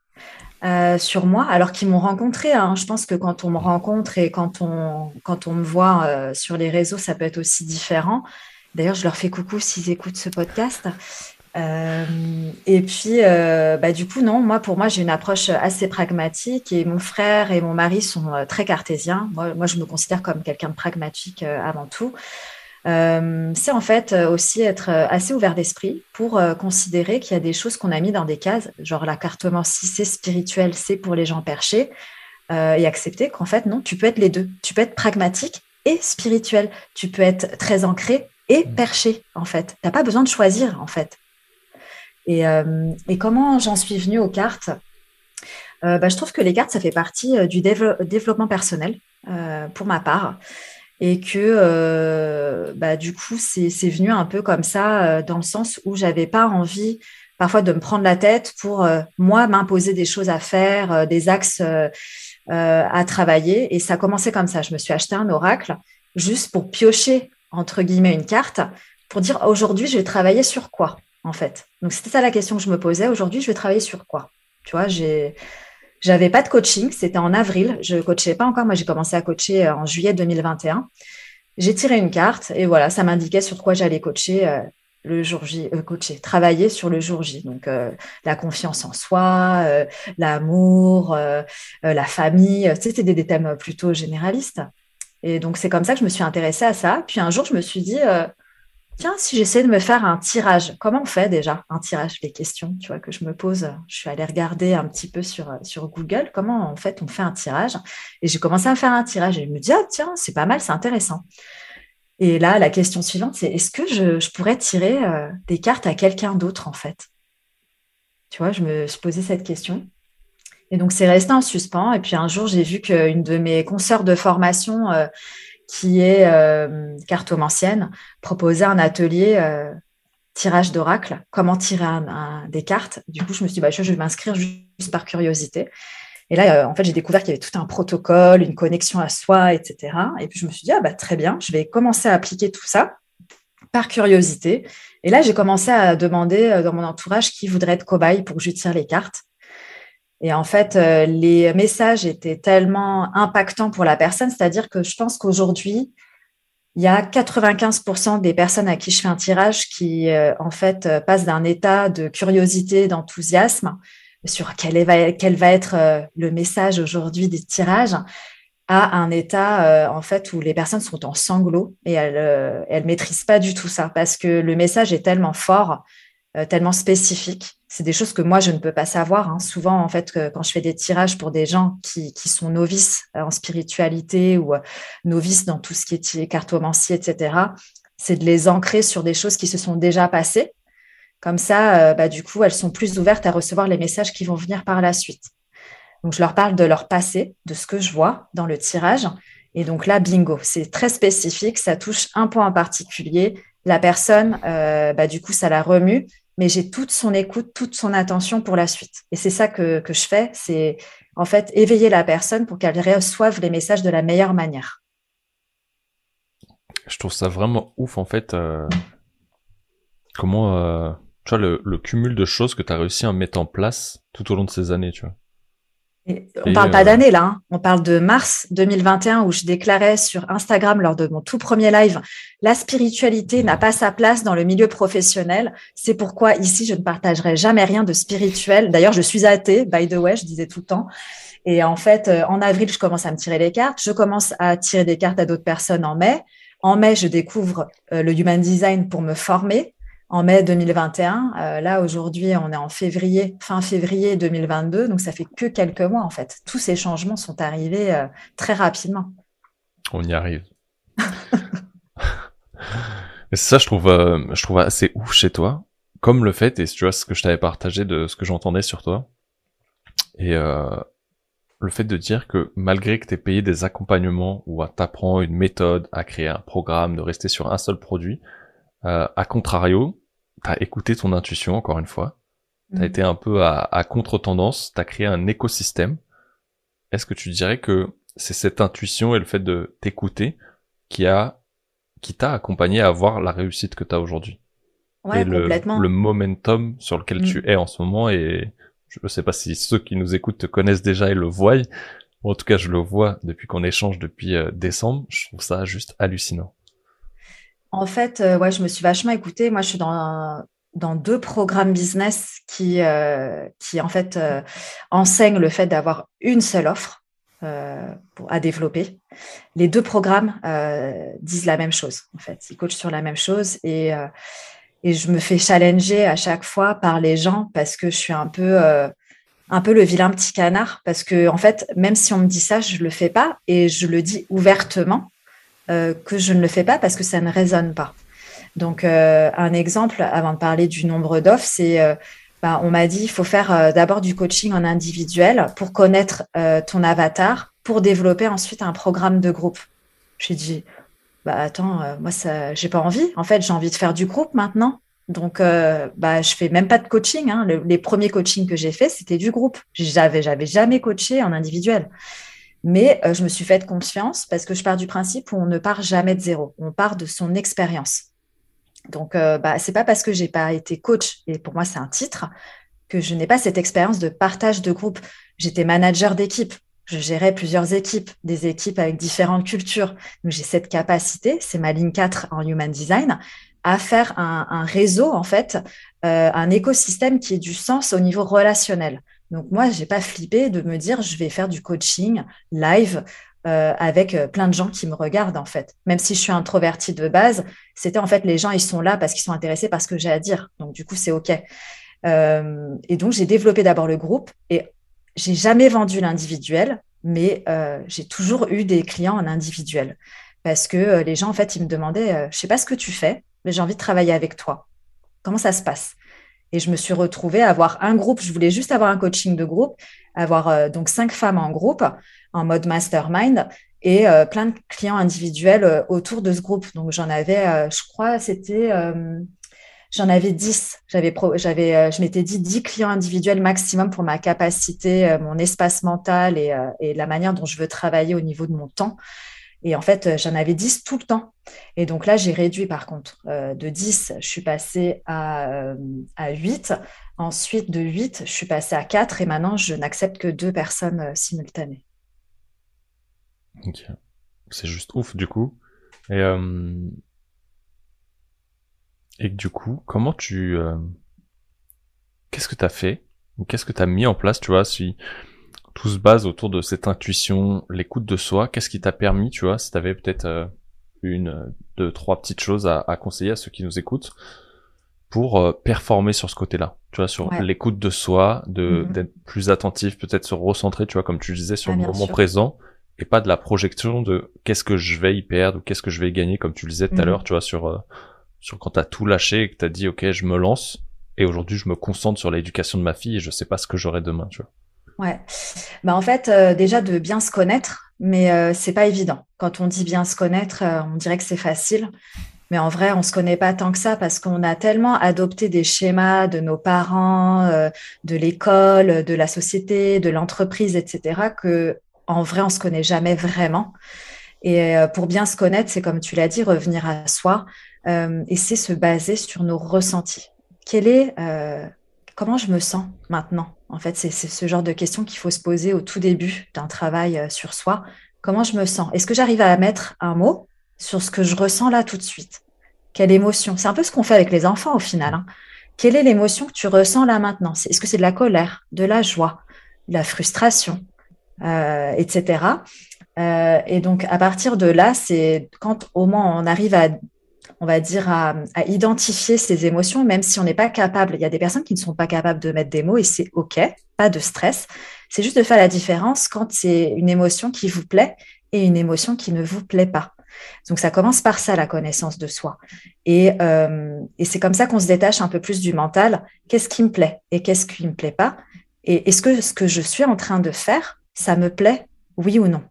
euh, sur moi, alors qu'ils m'ont rencontré. Hein. Je pense que quand on me rencontre et quand on, quand on me voit euh, sur les réseaux, ça peut être aussi différent. D'ailleurs, je leur fais coucou s'ils écoutent ce podcast. et puis, bah, du coup, non, moi, pour moi, j'ai une approche assez pragmatique et mon frère et mon mari sont très cartésiens. Moi, moi, je me considère comme quelqu'un de pragmatique avant tout. C'est en fait aussi être assez ouvert d'esprit pour considérer qu'il y a des choses qu'on a mis dans des cases, genre la si c'est spirituel, c'est pour les gens perchés, et accepter qu'en fait, non, tu peux être les deux. Tu peux être pragmatique et spirituel. Tu peux être très ancré et mmh. perché, en fait. Tu n'as pas besoin de choisir, en fait. Et, euh, comment j'en suis venue aux cartes? Euh, bah, Je trouve que les cartes, ça fait partie euh, du développement personnel, pour ma part. Et que, bah, du coup, c'est venu un peu comme ça, dans le sens où j'avais pas envie parfois de me prendre la tête pour, moi, m'imposer des choses à faire, des axes à travailler. Et ça a commencé comme ça. Je me suis acheté un oracle juste pour piocher entre guillemets une carte pour dire aujourd'hui je vais travailler sur quoi en fait? Donc c'était ça la question que je me posais. Aujourd'hui je vais travailler sur quoi? Tu vois, j'ai j'avais pas de coaching, c'était en avril, je coachais pas encore. Moi j'ai commencé à coacher euh, en juillet 2021. J'ai tiré une carte et voilà, ça m'indiquait sur quoi j'allais coacher euh, le jour J, euh, coacher, travailler sur le jour J. Donc la confiance en soi, l'amour, la famille, c'était des, des thèmes plutôt généralistes. Et donc, c'est comme ça que je me suis intéressée à ça. Puis un jour, je me suis dit, euh, tiens, si j'essaie de me faire un tirage, comment on fait déjà un tirage Les questions, tu vois, que je me pose. Je suis allée regarder un petit peu sur, sur Google comment en fait on fait un tirage. Et j'ai commencé à faire un tirage et je me dis, ah tiens, c'est pas mal, c'est intéressant. Et là, la question suivante, c'est est-ce que je, pourrais tirer euh, des cartes à quelqu'un d'autre en fait? Tu vois, je me posé cette question. Et donc, c'est resté en suspens. Et puis, un jour, j'ai vu qu'une de mes consoeurs de formation, euh, qui est euh, cartomancienne, proposait un atelier euh, tirage d'oracle, comment tirer des cartes. Du coup, je me suis dit, bah, je vais m'inscrire juste par curiosité. Et là, en fait, j'ai découvert qu'il y avait tout un protocole, une connexion à soi, etc. Et puis, je me suis dit, ah, bah, très bien, je vais commencer à appliquer tout ça par curiosité. Et là, j'ai commencé à demander dans mon entourage qui voudrait être cobaye pour que je tire les cartes. Et en fait, euh, les messages étaient tellement impactants pour la personne, c'est-à-dire que je pense qu'aujourd'hui, il y a 95% des personnes à qui je fais un tirage qui, euh, en fait, euh, passent d'un état de curiosité, d'enthousiasme sur quel, va, être le message aujourd'hui des tirages, à un état, en fait, où les personnes sont en sanglots et elles, elles maîtrisent pas du tout ça parce que le message est tellement fort, tellement spécifique c'est des choses que moi, je ne peux pas savoir. Hein. Souvent, en fait, quand je fais des tirages pour des gens qui, sont novices euh, en spiritualité ou euh, novices dans tout ce qui est cartomancie, etc., c'est de les ancrer sur des choses qui se sont déjà passées. Comme ça, euh, bah, du coup, elles sont plus ouvertes à recevoir les messages qui vont venir par la suite. Donc, je leur parle de leur passé, de ce que je vois dans le tirage. Et donc là, bingo, c'est très spécifique, ça touche un point en particulier. La personne, bah, du coup, ça la remue mais j'ai toute son écoute, toute son attention pour la suite. Et c'est ça que, je fais, c'est en fait éveiller la personne pour qu'elle reçoive les messages de la meilleure manière. Je trouve ça vraiment ouf en fait. Euh, comment, euh, tu vois, le, le, cumul de choses que tu as réussi à mettre en place tout au long de ces années, tu vois on parle pas euh, d'année là, hein. on parle de mars 2021 où je déclarais sur Instagram lors de mon tout premier live, la spiritualité n'a pas sa place dans le milieu professionnel. C'est pourquoi ici je ne partagerai jamais rien de spirituel. D'ailleurs, je suis athée, by the way, je disais tout le temps. Et en fait, euh, en avril, je commence à me tirer les cartes. Je commence à tirer des cartes à d'autres personnes en mai. En mai, je découvre euh, le human design pour me former en mai 2021. Euh, là, aujourd'hui, on est en février, fin février 2022, donc ça fait que quelques mois en fait. Tous ces changements sont arrivés euh, très rapidement. On y arrive. et ça, je trouve, euh, je trouve assez ouf chez toi, comme le fait, et tu vois ce que je t'avais partagé de ce que j'entendais sur toi, et le fait de dire que malgré que tu payé des accompagnements ou à t'apprendre une méthode, à créer un programme, de rester sur un seul produit, à contrario, t'as écouté ton intuition encore une fois. T'as mm. été un peu à, à contre-tendance. T'as créé un écosystème. Est-ce que tu dirais que c'est cette intuition et le fait de t'écouter qui a, qui t'a accompagné à avoir la réussite que t'as aujourd'hui? Ouais, et le, complètement. le momentum sur lequel tu mm. es en ce moment et je ne sais pas si ceux qui nous écoutent te connaissent déjà et le voient. En tout cas, je le vois depuis qu'on échange depuis euh, décembre. Je trouve ça juste hallucinant. En fait, euh, ouais, je me suis vachement écoutée. Moi, je suis dans dans deux programmes business qui, euh, qui en fait euh, enseignent le fait d'avoir une seule offre euh, à développer. Les deux programmes disent la même chose, en fait. Ils coachent sur la même chose et, et je me fais challenger à chaque fois par les gens parce que je suis un peu un peu le vilain petit canard parce que en fait, même si on me dit ça, je le fais pas et je le dis ouvertement que je ne le fais pas parce que ça ne résonne pas. Donc, euh, un exemple, avant de parler du nombre d'offres, c'est, euh, bah, on m'a dit, il faut faire euh, d'abord du coaching en individuel pour connaître ton avatar, pour développer ensuite un programme de groupe. J'ai dit, bah attends, moi ça, j'ai pas envie. En fait, j'ai envie de faire du groupe maintenant. Donc, euh, bah, je fais même pas de coaching. Hein. les premiers coachings que j'ai fait, c'était du groupe. J'avais, j'avais jamais coaché en individuel. Mais je me suis fait confiance parce que je pars du principe où on ne part jamais de zéro. On part de son expérience. Donc, euh, bah, c'est pas parce que j'ai pas été coach, et pour moi c'est un titre, que je n'ai pas cette expérience de partage de groupe. J'étais manager d'équipe, je gérais plusieurs équipes, des équipes avec différentes cultures. Donc j'ai cette capacité, c'est ma ligne 4 en Human Design, à faire un, réseau, en fait, euh, un écosystème qui ait du sens au niveau relationnel. Donc moi, j'ai pas flippé de me dire je vais faire du coaching live euh, avec euh, plein de gens qui me regardent en fait. Même si je suis introvertie de base, c'était en fait les gens ils sont là parce qu'ils sont intéressés par ce que j'ai à dire. Donc du coup c'est ok. Euh, et donc j'ai développé d'abord le groupe et j'ai jamais vendu l'individuel, mais j'ai toujours eu des clients en individuel parce que les gens en fait ils me demandaient je sais pas ce que tu fais, mais j'ai envie de travailler avec toi. Comment ça se passe? Et je me suis retrouvée à avoir un groupe. Je voulais juste avoir un coaching de groupe, avoir donc cinq femmes en groupe en mode mastermind et euh, plein de clients individuels euh, autour de ce groupe. Donc j'en avais, euh, je crois, c'était, j'en avais 10. J'avais, j'avais, je m'étais dit 10 clients individuels maximum pour ma capacité, mon espace mental et, et, la manière dont je veux travailler au niveau de mon temps. Et en fait, j'en avais 10 tout le temps. Et donc là, j'ai réduit par contre. de 10, je suis passée à, à 8. Ensuite, de 8, je suis passée à 4. Et maintenant, je n'accepte que deux personnes simultanées. Ok. C'est juste ouf, du coup. Et, euh... et du coup, comment tu... Euh... Qu'est-ce que t'as fait Ou qu'est-ce que t'as mis en place, tu vois, si tout se base autour de cette intuition, l'écoute de soi, qu'est-ce qui t'a permis, tu vois, si t'avais peut-être euh, une, deux, trois petites choses à, à, conseiller à ceux qui nous écoutent pour euh, performer sur ce côté-là, tu vois, sur l'écoute de soi, de mm-hmm. d'être plus attentif, peut-être se recentrer, tu vois, comme tu disais, sur ah, le moment présent et pas de la projection de qu'est-ce que je vais y perdre ou qu'est-ce que je vais y gagner, comme tu le disais tout à mhm. l'heure, tu vois, sur, euh, sur quand t'as tout lâché et que t'as dit, ok, je me lance, et aujourd'hui, je me concentre sur l'éducation de ma fille et je sais pas ce que j'aurai demain, tu vois. Ouais. Bah, en fait, euh, déjà de bien se connaître, mais euh, c'est pas évident. Quand on dit bien se connaître, on dirait que c'est facile. Mais en vrai, on se connaît pas tant que ça parce qu'on a tellement adopté des schémas de nos parents, de l'école, de la société, de l'entreprise, etc., que en vrai, on se connaît jamais vraiment. Et euh, pour bien se connaître, c'est comme tu l'as dit, revenir à soi euh, et c'est se baser sur nos ressentis. Quel est, euh, comment je me sens maintenant? En fait, c'est ce genre de questions qu'il faut se poser au tout début d'un travail sur soi. Comment je me sens? Est-ce que j'arrive à mettre un mot sur ce que je ressens là tout de suite? Quelle émotion? C'est un peu ce qu'on fait avec les enfants au final. Hein. Quelle est l'émotion que tu ressens là maintenant? Est-ce que c'est de la colère, de la joie, de la frustration, euh, etc. Euh, et donc, à partir de là, c'est quand au moins on arrive à, on va dire, à, identifier ces émotions, même si on n'est pas capable. Il y a des personnes qui ne sont pas capables de mettre des mots et c'est OK, pas de stress. C'est juste de faire la différence quand c'est une émotion qui vous plaît et une émotion qui ne vous plaît pas. Donc ça commence par ça, la connaissance de soi. Et, euh, c'est comme ça qu'on se détache un peu plus du mental. Qu'est-ce qui me plaît et qu'est-ce qui me plaît pas? Et est-ce que ce que je suis en train de faire, ça me plaît, oui ou non?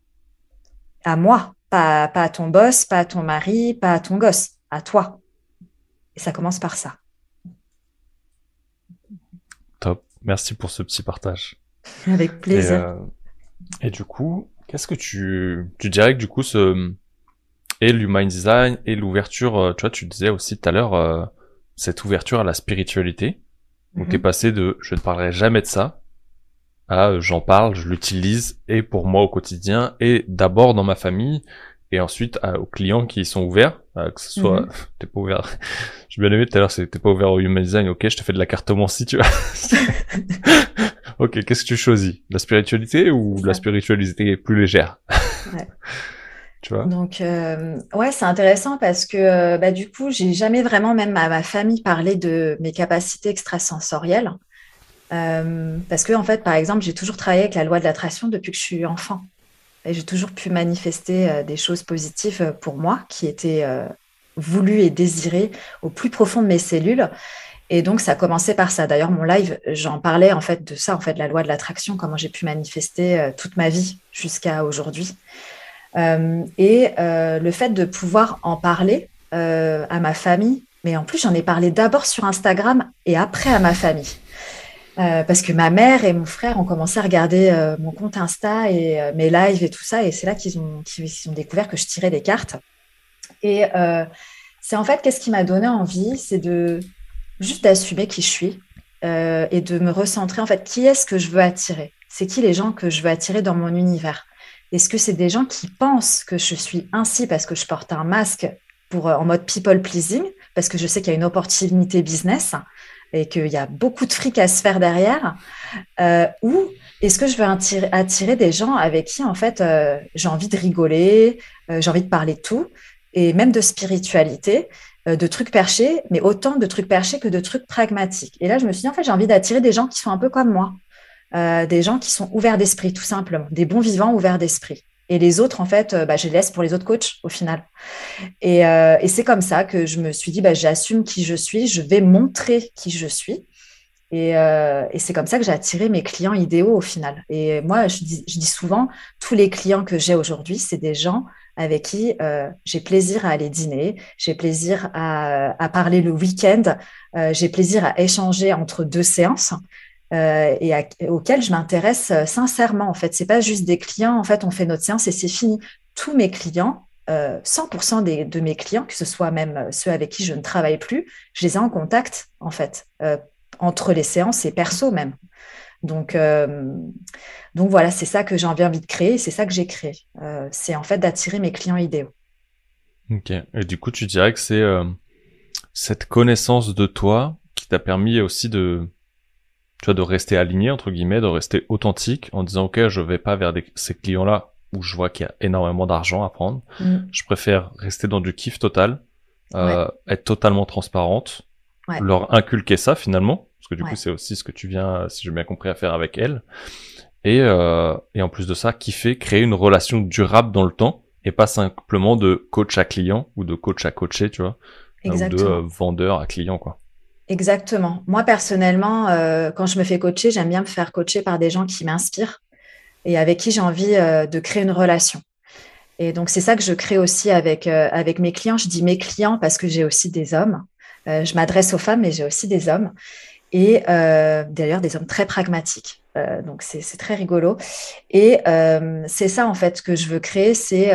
À moi, pas, pas à ton boss, pas à ton mari, pas à ton gosse, à toi. Et ça commence par ça. Top. Merci pour ce petit partage. Avec plaisir. Euh, et, du coup, qu'est-ce que tu, tu dirais que du coup, ce, et l'human design et l'ouverture, euh, tu vois, tu disais aussi tout à l'heure, euh, cette ouverture à la spiritualité. Donc, tu es mhm. passé de je ne parlerai jamais de ça ah, j'en parle, je l'utilise et pour moi au quotidien et d'abord dans ma famille et ensuite aux clients qui sont ouverts, que ce soit, mhm. t'es pas ouvert. J'ai bien aimé tout à l'heure, t'es pas ouvert au human design. Ok, je te fais de la cartomancie, tu vois. ok, qu'est-ce que tu choisis? La spiritualité ou la spiritualité plus légère? Ouais. Tu vois? Donc, euh, ouais, c'est intéressant parce que euh, bah, du coup, j'ai jamais vraiment, même à ma famille, parlé de mes capacités extrasensorielles. Euh, parce que, en fait, par exemple, j'ai toujours travaillé avec la loi de l'attraction depuis que je suis enfant. J'ai toujours pu manifester des choses positives pour moi qui étaient voulues et désirées au plus profond de mes cellules. Et donc, ça a par ça. D'ailleurs, mon live, j'en parlais en fait de ça, en fait, la loi de l'attraction, comment j'ai pu manifester toute ma vie jusqu'à aujourd'hui. Euh, et euh, le fait de pouvoir en parler euh, à ma famille, mais en plus j'en ai parlé d'abord sur Instagram et après à ma famille. Parce que ma mère et mon frère ont commencé à regarder mon compte Insta et mes lives et tout ça, et c'est là qu'ils ont, ont découvert que je tirais des cartes. Et c'est en fait qu'est-ce qui m'a donné envie, c'est de juste d'assumer qui je suis et de me recentrer en fait qui est-ce que je veux attirer? C'est qui les gens que je veux attirer dans mon univers? Est-ce que c'est des gens qui pensent que je suis ainsi parce que je porte un masque pour, euh, en mode people pleasing, parce que je sais qu'il y a une opportunité business et qu'il y a beaucoup de fric à se faire derrière, euh, ou est-ce que je veux attirer, des gens avec qui, en fait, euh, j'ai envie de rigoler, j'ai envie de parler de tout, et même de spiritualité, de trucs perchés, mais autant de trucs perchés que de trucs pragmatiques. Et là, je me suis dit, en fait, j'ai envie d'attirer des gens qui sont un peu comme moi, euh, des gens qui sont ouverts d'esprit, tout simplement, des bons vivants ouverts d'esprit. Et les autres, en fait, euh, bah, je les laisse pour les autres coachs au final. Et, euh, c'est comme ça que je me suis dit, bah, j'assume qui je suis, je vais montrer qui je suis. Et, euh, et c'est comme ça que j'ai attiré mes clients idéaux au final. Et moi, je dis, souvent, tous les clients que j'ai aujourd'hui, c'est des gens avec qui j'ai plaisir à aller dîner, j'ai plaisir à, parler le week-end, j'ai plaisir à échanger entre deux séances. Euh, et auquel je m'intéresse euh, sincèrement. En fait, c'est pas juste des clients. En fait, on fait notre séance et c'est fini. Tous mes clients, 100% euh, de mes clients, que ce soit même ceux avec qui je ne travaille plus, je les ai en contact en fait entre les séances et perso même. Donc, donc voilà, c'est ça que j'ai envie de créer, c'est ça que j'ai créé. c'est en fait d'attirer mes clients idéaux. Ok. Et du coup, tu dirais que c'est cette connaissance de toi qui t'a permis aussi de tu vois, de rester aligné, entre guillemets, de rester authentique en disant, OK, je vais pas vers ces clients-là où je vois qu'il y a énormément d'argent à prendre. Mm. Je préfère rester dans du kiff total, euh, être totalement transparente, leur inculquer ça finalement, parce que du coup, c'est aussi ce que tu viens, si j'ai bien compris, à faire avec elle. Et, euh, et en plus de ça, kiffer, créer une relation durable dans le temps et pas simplement de coach à client ou de coach à coacher, tu vois, ou de euh, vendeur à client, quoi. Exactement. Moi, personnellement, euh, quand je me fais coacher, j'aime bien me faire coacher par des gens qui m'inspirent et avec qui j'ai envie euh, de créer une relation. Et donc, c'est ça que je crée aussi avec, euh, avec mes clients. Je dis mes clients parce que j'ai aussi des hommes. je m'adresse aux femmes, mais j'ai aussi des hommes. Et d'ailleurs, des hommes très pragmatiques. donc, c'est très rigolo. Et c'est ça, en fait, que je veux créer, c'est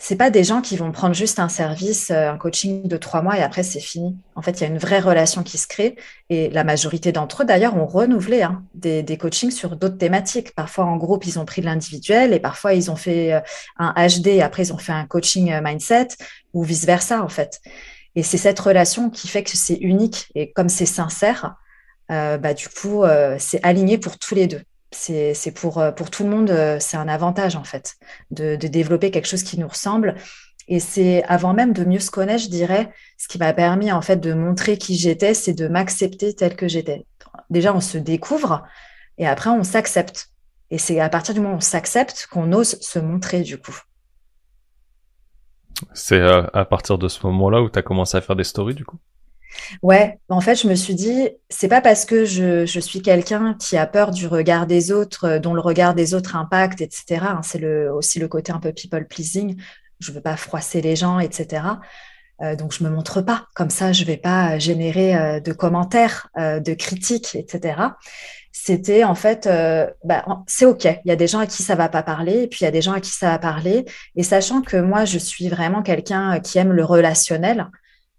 c'est pas des gens qui vont prendre juste un service, euh, un coaching de trois mois et après c'est fini. En fait, il y a une vraie relation qui se crée et la majorité d'entre eux, d'ailleurs, ont renouvelé hein, des, coachings sur d'autres thématiques. Parfois en groupe, ils ont pris de l'individuel et parfois ils ont fait euh, un HD et après ils ont fait un coaching euh, mindset ou vice versa en fait. Et c'est cette relation qui fait que c'est unique et comme c'est sincère, bah, du coup, c'est aligné pour tous les deux c'est pour, euh, pour tout le monde, euh, c'est un avantage en fait de, développer quelque chose qui nous ressemble. Et c'est avant même de mieux se connaître, je dirais, ce qui m'a permis en fait de montrer qui j'étais, c'est de m'accepter tel que j'étais. Déjà, on se découvre et après on s'accepte. Et c'est à partir du moment où on s'accepte qu'on ose se montrer du coup. C'est euh, à partir de ce moment-là où tu as commencé à faire des stories du coup? Ouais, en fait, je me suis dit, c'est pas parce que je, suis quelqu'un qui a peur du regard des autres, euh, dont le regard des autres impacte, etc. Hein, c'est le, aussi le côté un peu people pleasing. Je veux pas froisser les gens, etc. Euh, donc, je me montre pas. Comme ça, je vais pas générer euh, de commentaires, de critiques, etc. C'était en fait, bah, c'est ok. Il y a des gens à qui ça va pas parler, et puis il y a des gens à qui ça va parler. Et sachant que moi, je suis vraiment quelqu'un qui aime le relationnel.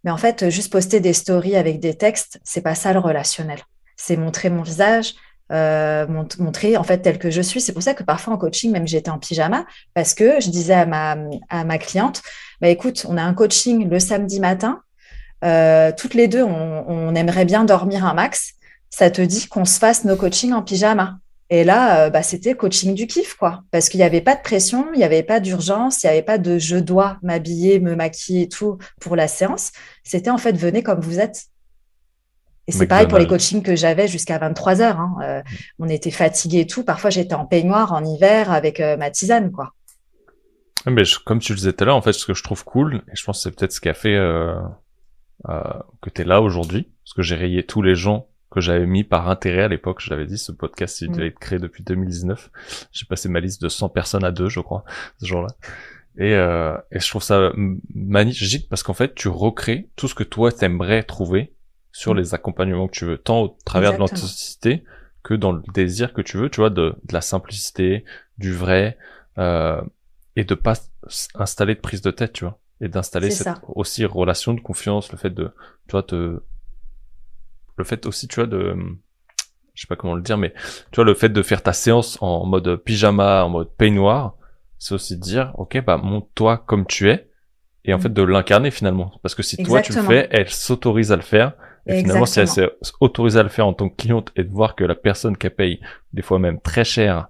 Mais en fait, juste poster des stories avec des textes, c'est pas ça le relationnel. C'est montrer mon visage, euh, montrer en fait tel que je suis. C'est pour ça que parfois en coaching, même j'étais en pyjama, parce que je disais à ma, cliente, bah, écoute, on a un coaching le samedi matin, euh, toutes les deux, on, aimerait bien dormir un max. Ça te dit qu'on se fasse nos coachings en pyjama et là, euh, bah, c'était coaching du kiff, quoi. Parce qu'il n'y avait pas de pression, il n'y avait pas d'urgence, il n'y avait pas de je dois m'habiller, me maquiller et tout pour la séance. C'était en fait, venez comme vous êtes. Et c'est pareil pour les coachings que j'avais jusqu'à 23 heures. Hein. Euh, on était fatigués et tout. Parfois, j'étais en peignoir en hiver avec euh, ma tisane, quoi. Mais comme tu le disais tout à l'heure, en fait, ce que je trouve cool, et je pense que c'est peut-être ce qui a fait que tu es là aujourd'hui, parce que j'ai rayé tous les gens que j'avais mis par intérêt à l'époque. Je l'avais dit, ce podcast, il mm. devait être créé depuis 2019. J'ai passé ma liste de 100 personnes à deux, je crois, ce jour-là. Et, euh, et je trouve ça magnifique parce qu'en fait, tu recrées tout ce que toi t'aimerais trouver sur mm. les accompagnements que tu veux, tant au travers de l'authenticité que dans le désir que tu veux, tu vois, de, de la simplicité, du vrai, euh, et de pas installer de prise de tête, tu vois, et d'installer cette aussi relation de confiance, le fait de, tu vois, te le fait aussi, tu vois, de, je sais pas comment le dire, mais tu vois, le fait de faire ta séance en mode pyjama, en mode peignoir, c'est aussi de dire, ok, bah monte-toi comme tu es, et en mm. fait de l'incarner finalement. Parce que si toi tu le fais, elle s'autorise à le faire. Et finalement, si elle s'est autorisée à le faire en tant que cliente et de voir que la personne qui paye, des fois même très cher,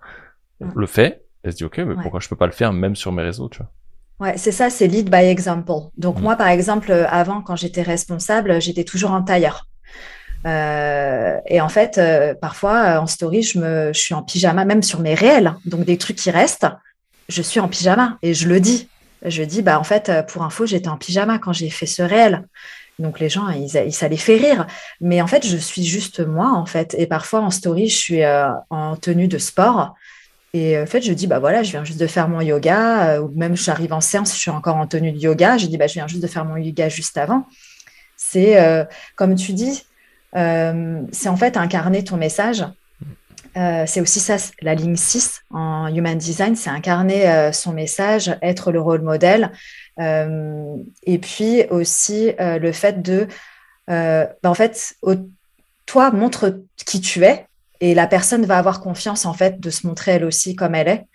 mm. le fait, elle se dit, ok, mais pourquoi je peux pas le faire même sur mes réseaux, tu vois? Ouais, c'est ça, c'est lead by example. Donc mm. moi, par exemple, avant, quand j'étais responsable, j'étais toujours en tailleur. Euh, et en fait, euh, parfois euh, en story, je, me, je suis en pyjama, même sur mes réels, donc des trucs qui restent, je suis en pyjama et je le dis. Je dis, bah en fait, pour info, j'étais en pyjama quand j'ai fait ce réel. Donc les gens, ils, ils, ça les fait rire. Mais en fait, je suis juste moi, en fait. Et parfois en story, je suis en tenue de sport. Et en fait, je dis, bah voilà, je viens juste de faire mon yoga. ou même j'arrive en séance, je suis encore en tenue de yoga. Je dis, bah je viens juste de faire mon yoga juste avant. C'est, comme tu dis, c'est en fait incarner ton message. Euh, c'est aussi ça, la ligne 6 en Human Design, c'est incarner euh, son message, être le rôle modèle. et puis aussi le fait de, bah, en fait, toi, montre qui tu es et la personne va avoir confiance en fait de se montrer elle aussi comme elle est.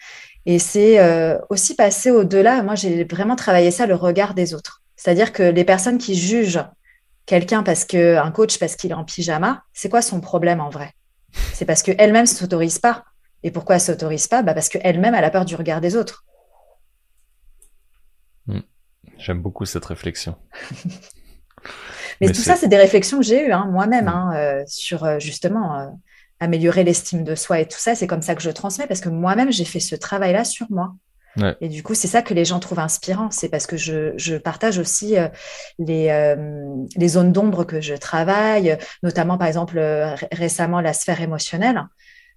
Et c'est aussi passer au-delà. Moi, j'ai vraiment travaillé ça, le regard des autres. C'est-à-dire que les personnes qui jugent quelqu'un parce que un coach parce qu'il est en pyjama, c'est quoi son problème en vrai? C'est parce qu'elle-même ne s'autorise pas. Et pourquoi elle ne s'autorise pas? Bah Parce qu'elle-même, elle a peur du regard des autres. Hmm. J'aime beaucoup cette réflexion. Mais, tout ça, c'est des réflexions que j'ai eues hein, moi-même hmm. hein, euh, sur euh, justement euh, améliorer l'estime de soi et tout ça. C'est comme ça que je transmets parce que moi-même, j'ai fait ce travail-là sur moi. Et du coup, c'est ça que les gens trouvent inspirant. C'est parce que je, je partage aussi euh, les, euh, les zones d'ombre que je travaille, notamment par exemple euh, récemment la sphère émotionnelle.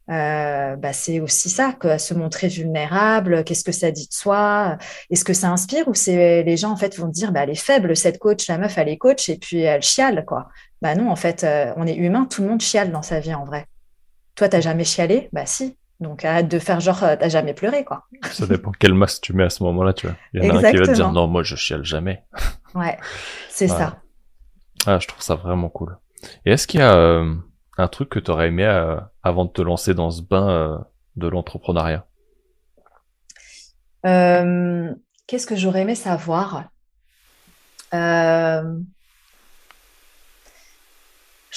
bah, c'est aussi ça, que se montrer vulnérable, qu'est-ce que ça dit de soi, est-ce que ça inspire ou c'est les gens en fait vont dire bah elle est faible cette coach, la meuf elle est coach et puis elle chiale quoi. Bah non en fait on est humain, tout le monde chiale dans sa vie en vrai. Toi t'as jamais chialé? Bah si, donc arrête de faire genre euh, t'as jamais pleuré quoi. Ça dépend quel masque tu mets à ce moment-là, tu vois. Il y en a un qui va te dire non moi je chiale jamais. Ouais, c'est ça. Ah je trouve ça vraiment cool. Et est-ce qu'il y a euh, un truc que tu aurais aimé euh, avant de te lancer dans ce bain de l'entrepreneuriat? Qu'est-ce que j'aurais aimé savoir?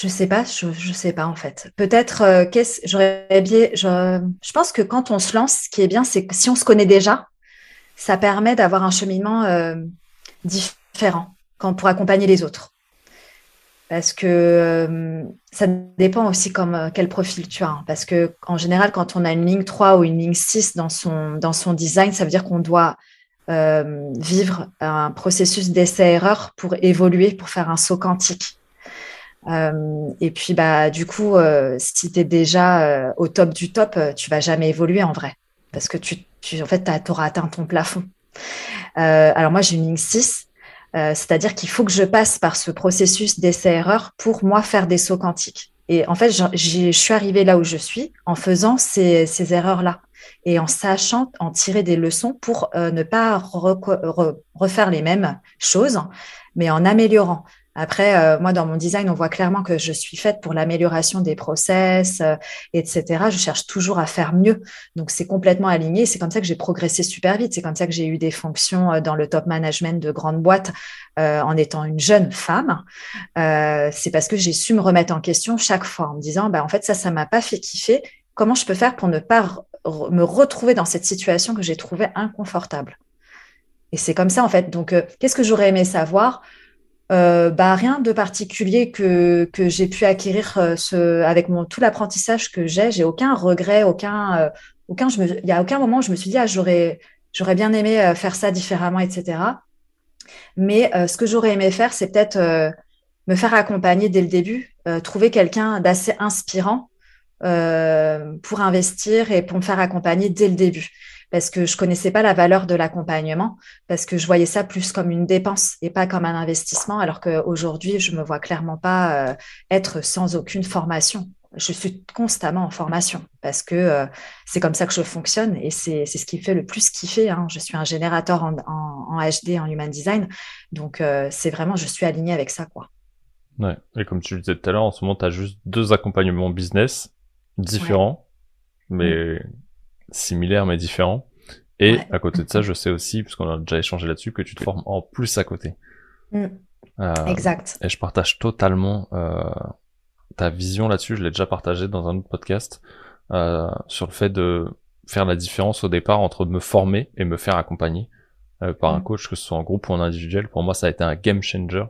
Je sais pas, je, je sais pas en fait. Peut-être euh, qu'est-ce j'aurais bien. Je, je, pense que quand on se lance, ce qui est bien, c'est que si on se connaît déjà, ça permet d'avoir un cheminement euh, différent quand pour accompagner les autres. Parce que euh, ça dépend aussi comme quel profil tu as. Hein. Parce que en général, quand on a une ligne 3 ou une ligne 6 dans son, dans son design, ça veut dire qu'on doit vivre un processus d'essai-erreur pour évoluer, pour faire un saut quantique. Euh, et puis, bah, du coup, euh, si tu es déjà euh, au top du top, tu vas jamais évoluer en vrai. Parce que tu, tu en fait, tu auras atteint ton plafond. alors, moi, j'ai une ligne 6. C'est-à-dire qu'il faut que je passe par ce processus d'essai-erreur pour moi faire des sauts quantiques. Et en fait, je suis arrivée là où je suis en faisant ces, ces erreurs-là et en sachant en tirer des leçons pour ne pas refaire les mêmes choses, mais en améliorant. Après, euh, moi, dans mon design, on voit clairement que je suis faite pour l'amélioration des process, euh, etc. Je cherche toujours à faire mieux. Donc, c'est complètement aligné. C'est comme ça que j'ai progressé super vite. C'est comme ça que j'ai eu des fonctions euh, dans le top management de grandes boîtes en étant une jeune femme. c'est parce que j'ai su me remettre en question chaque fois en me disant, bah, en fait, ça, ça m'a pas fait kiffer. Comment je peux faire pour ne pas me retrouver dans cette situation que j'ai trouvée inconfortable? Et c'est comme ça, en fait. Donc, qu'est-ce que j'aurais aimé savoir? Euh, bah, rien de particulier que, que j'ai pu acquérir euh, ce, avec mon, tout l'apprentissage que j'ai. J'ai aucun regret, aucun, euh, aucun, je me, il y a aucun moment où je me suis dit, ah, j'aurais, j'aurais bien aimé faire ça différemment, etc. Mais ce que j'aurais aimé faire, c'est peut-être me faire accompagner dès le début, trouver quelqu'un d'assez inspirant pour investir et pour me faire accompagner dès le début parce que je connaissais pas la valeur de l'accompagnement, parce que je voyais ça plus comme une dépense et pas comme un investissement, alors qu'aujourd'hui, je me vois clairement pas euh, être sans aucune formation. Je suis constamment en formation parce que euh, c'est comme ça que je fonctionne et c'est ce qui fait le plus kiffer. Hein. Je suis un générateur en, en, HD, en human design. Donc, euh, c'est vraiment, je suis alignée avec ça. quoi. Ouais. Et comme tu le disais tout à l'heure, en ce moment, tu as juste deux accompagnements business différents, mais mm similaires mais différents. Et à côté de ça, je sais aussi, puisqu'on a déjà échangé là-dessus, que tu te formes en plus à côté. Mm. Euh, exact. Et je partage totalement euh, ta vision là-dessus. Je l'ai déjà partagé dans un autre podcast euh, sur le fait de faire la différence au départ entre me former et me faire accompagner euh, par un mm. coach, que ce soit en groupe ou en individuel. Pour moi, ça a été un game changer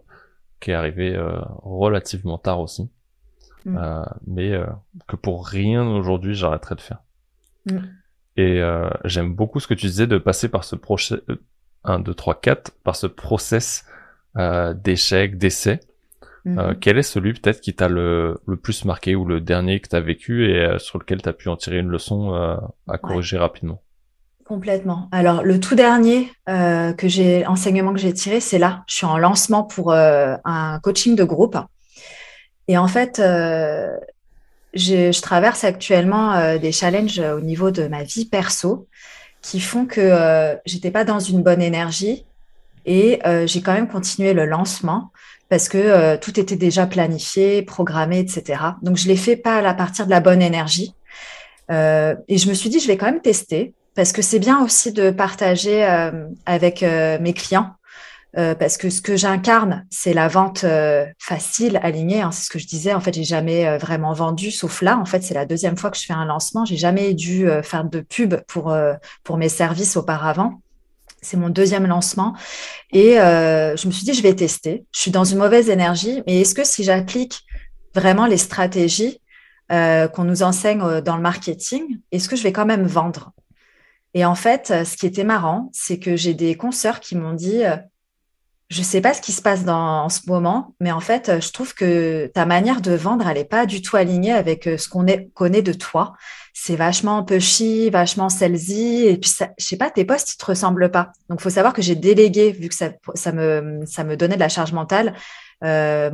qui est arrivé euh, relativement tard aussi. Mm. mais que pour rien aujourd'hui, j'arrêterai de faire. Et euh, j'aime beaucoup ce que tu disais de passer par ce process, 1, 2, 3, 4, par ce process euh, d'échec, d'essai. Euh, mhm. quel est celui peut-être qui t'a le, le, plus marqué ou le dernier que tu as vécu et euh, sur lequel tu as pu en tirer une leçon euh, à corriger rapidement? Complètement. Alors le tout dernier que j'ai enseignement que j'ai tiré, c'est là. Je suis en lancement pour un coaching de groupe. Et en fait, je, traverse actuellement euh, des challenges au niveau de ma vie perso qui font que euh, j'étais pas dans une bonne énergie et euh, j'ai quand même continué le lancement parce que euh, tout était déjà planifié, programmé, etc. Donc je l'ai fait pas à partir de la bonne énergie et je me suis dit je vais quand même tester parce que c'est bien aussi de partager avec mes clients euh, parce que ce que j'incarne, c'est la vente euh, facile, alignée. Hein, c'est ce que je disais. En fait, j'ai jamais euh, vraiment vendu, sauf là. En fait, c'est la deuxième fois que je fais un lancement. J'ai jamais dû faire de pub pour pour mes services auparavant. C'est mon deuxième lancement et je me suis dit je vais tester. Je suis dans une mauvaise énergie, mais est-ce que si j'applique vraiment les stratégies qu'on nous enseigne dans le marketing, est-ce que je vais quand même vendre? Et en fait, ce qui était marrant, c'est que j'ai des consoeurs qui m'ont dit je sais pas ce qui se passe dans, en ce moment, mais en fait, euh, je trouve que ta manière de vendre, elle est pas du tout alignée avec euh, ce qu'on connaît de toi. C'est vachement pushy, vachement salesy, et puis ça, je sais pas, tes posts, ils te ressemblent pas. Donc, faut savoir que j'ai délégué, vu que ça, ça me, ça me donnait de la charge mentale, euh,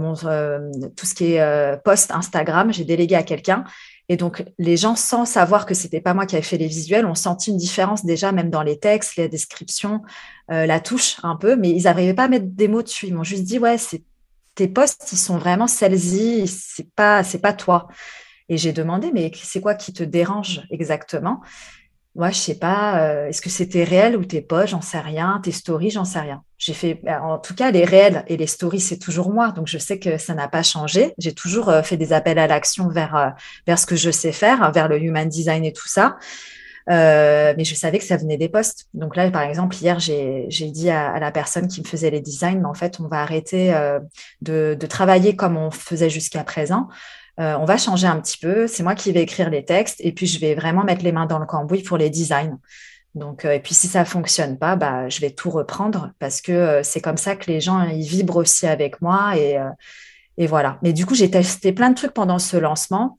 tout ce qui est post Instagram, j'ai délégué à quelqu'un. Et donc, les gens, sans savoir que c'était pas moi qui avais fait les visuels, ont senti une différence déjà, même dans les textes, les descriptions, euh, la touche un peu, mais ils n'arrivaient pas à mettre des mots dessus. Ils m'ont juste dit, ouais, c'est tes posts, ils sont vraiment celles-ci, c'est pas, c'est pas toi. Et j'ai demandé, mais c'est quoi qui te dérange exactement? Moi, je sais pas, euh, est-ce que c'était réel ou tes posts, j'en sais rien, tes stories, j'en sais rien. J'ai fait, ben, en tout cas, les réels et les stories, c'est toujours moi, donc je sais que ça n'a pas changé. J'ai toujours euh, fait des appels à l'action vers euh, vers ce que je sais faire, vers le human design et tout ça. mais je savais que ça venait des posts. Donc là, par exemple, hier, j'ai dit à, la personne qui me faisait les designs, mais en fait, on va arrêter de, de travailler comme on faisait jusqu'à présent. Euh, on va changer un petit peu. C'est moi qui vais écrire les textes et puis je vais vraiment mettre les mains dans le cambouis pour les designs. Donc, euh, et puis si ça fonctionne pas, bah, je vais tout reprendre parce que euh, c'est comme ça que les gens ils vibrent aussi avec moi et, et voilà. Mais du coup, j'ai testé plein de trucs pendant ce lancement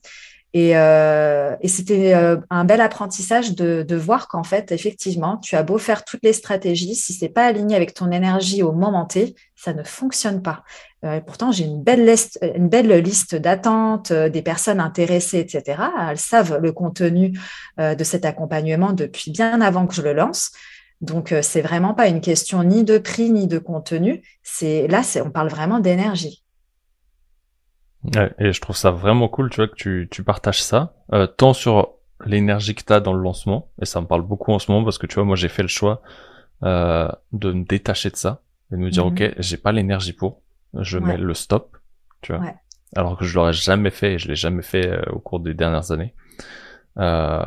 et, euh, et c'était un bel apprentissage de, de voir qu'en fait, effectivement, tu as beau faire toutes les stratégies, si c'est pas aligné avec ton énergie au moment T, ça ne fonctionne pas. Euh, pourtant, j'ai une belle liste, une belle liste d'attente, euh, des personnes intéressées, etc. Elles savent le contenu euh, de cet accompagnement depuis bien avant que je le lance. Donc, euh, c'est vraiment pas une question ni de prix ni de contenu. C'est là, on parle vraiment d'énergie. Et je trouve ça vraiment cool, tu vois, que tu, tu partages ça, euh, tant sur l'énergie que tu as dans le lancement, et ça me parle beaucoup en ce moment parce que tu vois, moi j'ai fait le choix euh, de me détacher de ça, et de me dire, mhm. ok, j'ai pas l'énergie pour, je mets le stop, tu vois. Alors que je l'aurais jamais fait, et je l'ai jamais fait euh, au cours des dernières années. Euh,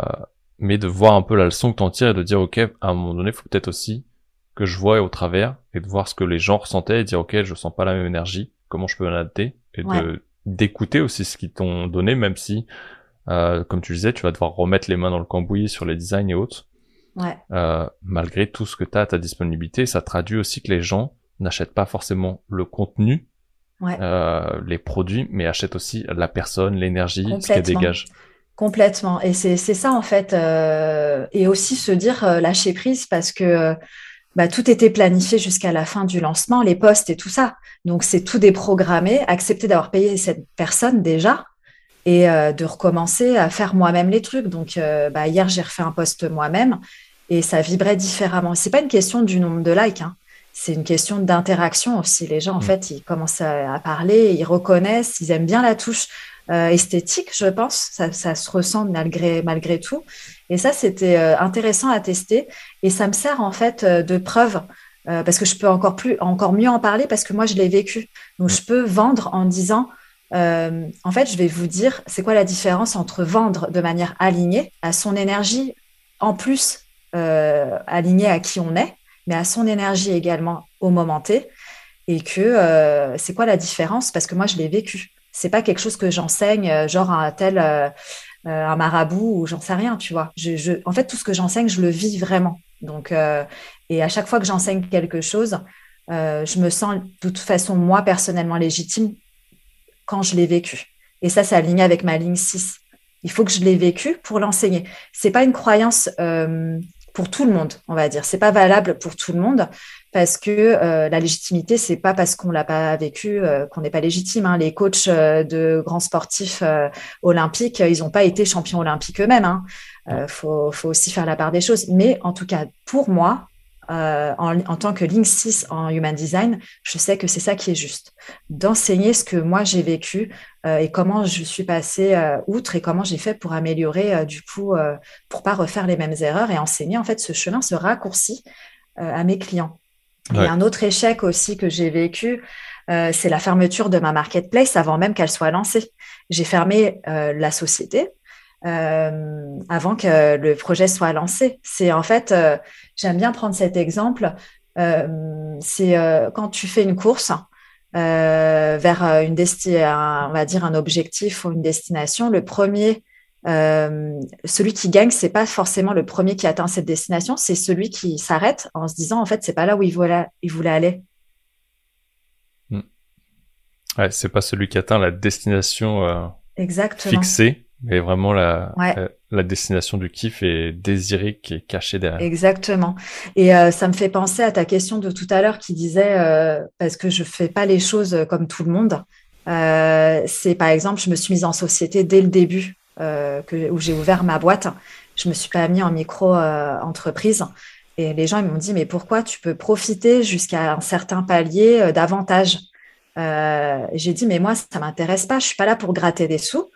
mais de voir un peu la leçon que t'en tires et de dire, ok, à un moment donné, il faut peut-être aussi que je vois au travers et de voir ce que les gens ressentaient et dire, ok, je sens pas la même énergie, comment je peux m'adapter et de d'écouter aussi ce qu'ils t'ont donné, même si, euh, comme tu disais, tu vas devoir remettre les mains dans le cambouis sur les designs et autres. Ouais. Euh, malgré tout ce que tu as à ta disponibilité, ça traduit aussi que les gens n'achètent pas forcément le contenu, ouais. euh, les produits, mais achètent aussi la personne, l'énergie, ce qu'elle dégage. Complètement. Et c'est ça en fait. Euh, et aussi se dire euh, lâcher prise parce que euh, bah, tout était planifié jusqu'à la fin du lancement, les postes et tout ça. Donc c'est tout déprogrammé, accepter d'avoir payé cette personne déjà et euh, de recommencer à faire moi-même les trucs. Donc, euh, bah, hier, j'ai refait un post moi-même et ça vibrait différemment. C'est pas une question du nombre de likes, hein. c'est une question d'interaction aussi. Les gens, en mm. fait, ils commencent à, parler, ils reconnaissent, ils aiment bien la touche euh, esthétique, je pense. Ça, ça, se ressent malgré, malgré tout. Et ça, c'était intéressant à tester. Et ça me sert, en fait, de preuve. parce que je peux encore plus, encore mieux en parler parce que moi je l'ai vécu. Donc mm. je peux vendre en disant euh, en fait, je vais vous dire, c'est quoi la différence entre vendre de manière alignée à son énergie, en plus euh, alignée à qui on est, mais à son énergie également au moment T, et que euh, c'est quoi la différence? Parce que moi, je l'ai vécu. C'est pas quelque chose que j'enseigne, euh, genre un tel euh, un marabout ou j'en sais rien, tu vois. Je, je, en fait, tout ce que j'enseigne, je le vis vraiment. Donc, et à chaque fois que j'enseigne quelque chose, je me sens de toute façon moi personnellement légitime quand je l'ai vécu. Et ça, c'est aligné avec ma ligne 6. Il faut que je l'ai vécu pour l'enseigner. C'est pas une croyance euh, pour tout le monde, on va dire. C'est pas valable pour tout le monde parce que euh, la légitimité, c'est pas parce qu'on l'a pas vécu euh, qu'on n'est pas légitime. Hein. Les coachs de grands sportifs olympiques, ils n'ont pas été champions olympiques eux-mêmes. Hein. faut, faut aussi faire la part des choses. Mais en tout cas, pour moi, euh, en, tant que Link 6 en Human Design, je sais que c'est ça qui est juste. D'enseigner ce que moi j'ai vécu euh, et comment je suis passée euh, outre et comment j'ai fait pour améliorer du coup, pour pas refaire les mêmes erreurs et enseigner en fait ce chemin, ce raccourci à mes clients. A un autre échec aussi que j'ai vécu, c'est la fermeture de ma marketplace avant même qu'elle soit lancée. J'ai fermé la société euh, avant que le projet soit lancé. C'est en fait, euh, j'aime bien prendre cet exemple. Euh, c'est quand tu fais une course vers une destination, on va dire un objectif ou une destination, le premier celui qui gagne, c'est pas forcément le premier qui atteint cette destination, c'est celui qui s'arrête en se disant en fait c'est pas là où il voulait, il voulait aller. Hmm. Ouais, c'est pas celui qui atteint la destination Exactement. fixée, mais vraiment la, la, destination du kiff est désirée qui est cachée derrière. Exactement. Et euh, ça me fait penser à ta question de tout à l'heure qui disait euh, parce que je fais pas les choses comme tout le monde. Euh, c'est par exemple, je me suis mise en société dès le début que, où j'ai ouvert ma boîte. Je me suis pas mis en micro entreprise. Et les gens ils m'ont dit mais pourquoi tu peux profiter jusqu'à un certain palier d'avantages J'ai dit mais moi ça m'intéresse pas. Je suis pas là pour gratter des sous.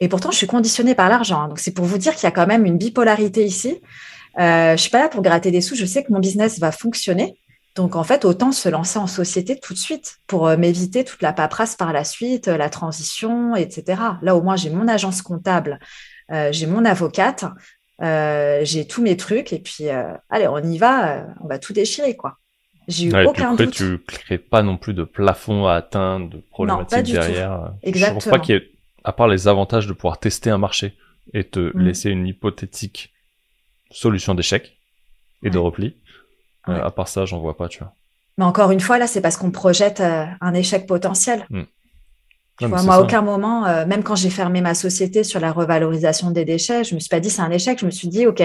Et pourtant, je suis conditionnée par l'argent. Donc, c'est pour vous dire qu'il y a quand même une bipolarité ici. Euh, je suis pas là pour gratter des sous. Je sais que mon business va fonctionner. Donc, en fait, autant se lancer en société tout de suite pour euh, m'éviter toute la paperasse par la suite, euh, la transition, etc. Là, au moins, j'ai mon agence comptable, euh, j'ai mon avocate, j'ai tous mes trucs. Et puis, allez, on y va. on va tout déchirer, quoi. J'ai eu aucun doute. Tu crées pas non plus de plafond à atteindre, de problématiques derrière. Exactement. Je pense pas qu'il y ait à part les avantages de pouvoir tester un marché et te mm. laisser une hypothétique solution d'échec et de repli, euh, à part ça, j'en vois pas, tu vois. Mais encore une fois, là, c'est parce qu'on projette euh, un échec potentiel. Mm. Tu vois, moi, à aucun moment, euh, même quand j'ai fermé ma société sur la revalorisation des déchets, je me suis pas dit c'est un échec. Je me suis dit, OK,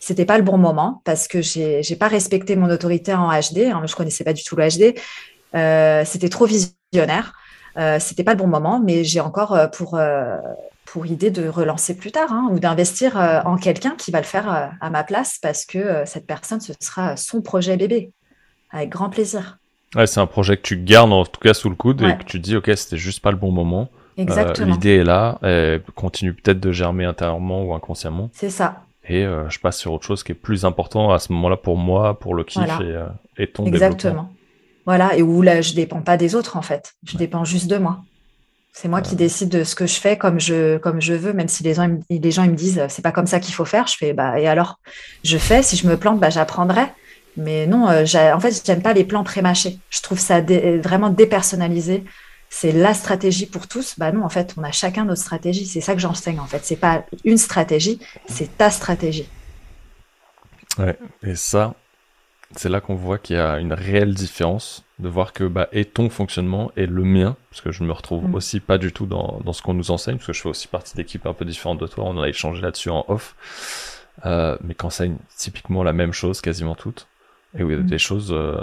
c'était pas le bon moment parce que j'ai n'ai pas respecté mon autorité en HD. Hein, je connaissais pas du tout le HD. c'était trop visionnaire. Euh, c'était pas le bon moment, mais j'ai encore pour pour idée de relancer plus tard hein, ou d'investir en quelqu'un qui va le faire à ma place parce que cette personne ce sera son projet bébé avec grand plaisir. Ouais, c'est un projet que tu gardes en tout cas sous le coude et que tu dis ok c'était juste pas le bon moment. Exactement. L'idée est là, elle continue peut-être de germer intérieurement ou inconsciemment. C'est ça et euh, je passe sur autre chose qui est plus important à ce moment-là pour moi, pour le kiff et, euh, et, ton Exactement. Voilà, et où là, je dépends pas des autres en fait, je dépends juste de moi. C'est moi qui décide de ce que je fais comme je, comme je veux, même si les gens, les gens ils me disent c'est pas comme ça qu'il faut faire. Je fais bah et alors? Je fais. Si je me plante, bah j'apprendrai. Mais non, euh, en fait, j'aime pas les plans prémâchés. Je trouve ça vraiment dépersonnalisé c'est la stratégie pour tous. Bah non, en fait, on a chacun notre stratégie. C'est ça que j'enseigne, en fait. C'est pas une stratégie, c'est ta stratégie. Ouais, et ça, c'est là qu'on voit qu'il y a une réelle différence de voir que bah, et ton fonctionnement et le mien, parce que je me retrouve mm. aussi pas du tout dans, ce qu'on nous enseigne, parce que je fais aussi partie d'équipes un peu différentes de toi, on a échangé là-dessus en off, euh, mais qu'enseigne typiquement la même chose, quasiment toutes, et où il y a des choses, euh,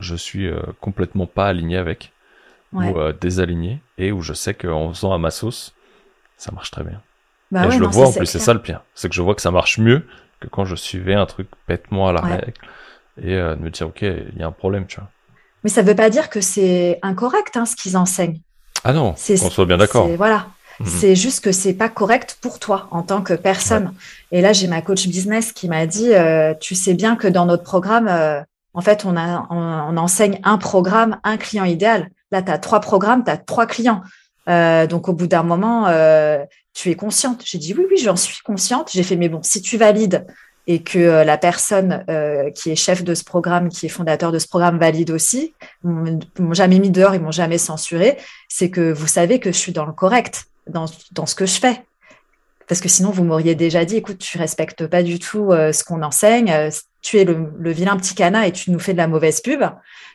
je suis euh, complètement pas aligné avec, ou euh, désaligné et où je sais qu'en faisant à ma sauce, ça marche très bien. Bah et je le vois en plus, c'est ça le pire. C'est que je vois que ça marche mieux que quand je suivais un truc bêtement à la règle et euh, me dire, OK, il y a un problème, tu vois. Mais ça ne veut pas dire que c'est incorrect hein, ce qu'ils enseignent. Ah non, qu'on soit bien d'accord. Voilà. Mhm. C'est juste que c'est pas correct pour toi en tant que personne. Et là, j'ai ma coach business qui m'a dit, euh, tu sais bien que dans notre programme, en fait, on, a, on, enseigne un programme, un client idéal. Là, tu as trois programmes, tu as trois clients. Euh, donc, au bout d'un moment, euh, tu es consciente. J'ai dit oui, oui, j'en suis consciente. J'ai fait, mais bon, si tu valides et que euh, la personne qui est chef de ce programme, qui est fondateur de ce programme, valide aussi, ils m'ont jamais mis dehors, ils m'ont jamais censuré, c'est que vous savez que je suis dans le correct, dans, dans ce que je fais. Parce que sinon, vous m'auriez déjà dit, écoute, tu respectes pas du tout ce qu'on enseigne, tu es le, le, vilain petit canard et tu nous fais de la mauvaise pub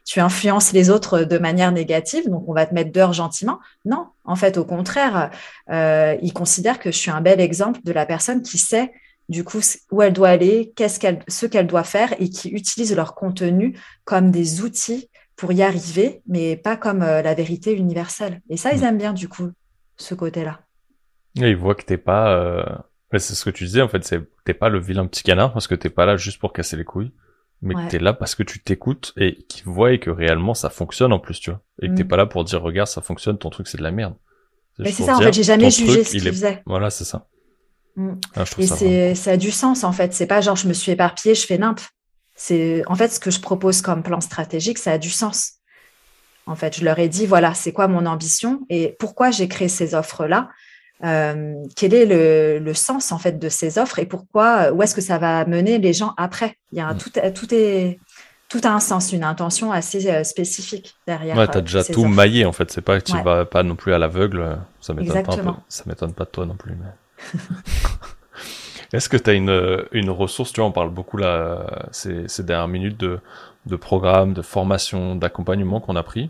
tu influences les autres de manière négative, donc on va te mettre dehors gentiment. Non, en fait, au contraire, euh, ils considèrent que je suis un bel exemple de la personne qui sait du coup où elle doit aller, qu'est-ce qu'elle, ce qu'elle doit faire et qui utilise leur contenu comme des outils pour y arriver, mais pas comme euh, la vérité universelle. Et ça, ils mm. aiment bien du coup ce côté-là. Et ils voient que t'es pas. Euh... C'est ce que tu disais en fait, c'est t'es pas le vilain petit canard parce que t'es pas là juste pour casser les couilles mais que t'es là parce que tu t'écoutes et qu'ils voient que réellement ça fonctionne en plus, tu vois. Et que t'es mm. pas là pour dire, regarde, ça fonctionne, ton truc c'est de la merde. Mais c'est ça, en fait, j'ai jamais jugé ce qu'il faisait. Voilà, c'est ça. Mm. Ah, et c'est, ça a du sens, en fait. C'est pas genre, je me suis éparpillée, je fais nimp. C'est, en fait, ce que je propose comme plan stratégique, ça a du sens. En fait, je leur ai dit, voilà, c'est quoi mon ambition et pourquoi j'ai créé ces offres-là? Euh, quel est le, sens en fait de ces offres et pourquoi, où est-ce que ça va mener les gens après? Il y a mm. tout, tout est tout a un sens, une intention assez euh, spécifique derrière. Ouais, tu as euh, déjà tout maillé en fait. C'est pas que tu vas pas non plus à l'aveugle. Ça m'étonne pas. Ça m'étonne pas de toi non plus. Mais... Est-ce que tu as une, une ressource Tu vois, on parle beaucoup là ces, ces dernières minutes de, de programmes, de formation, d'accompagnement qu'on a pris.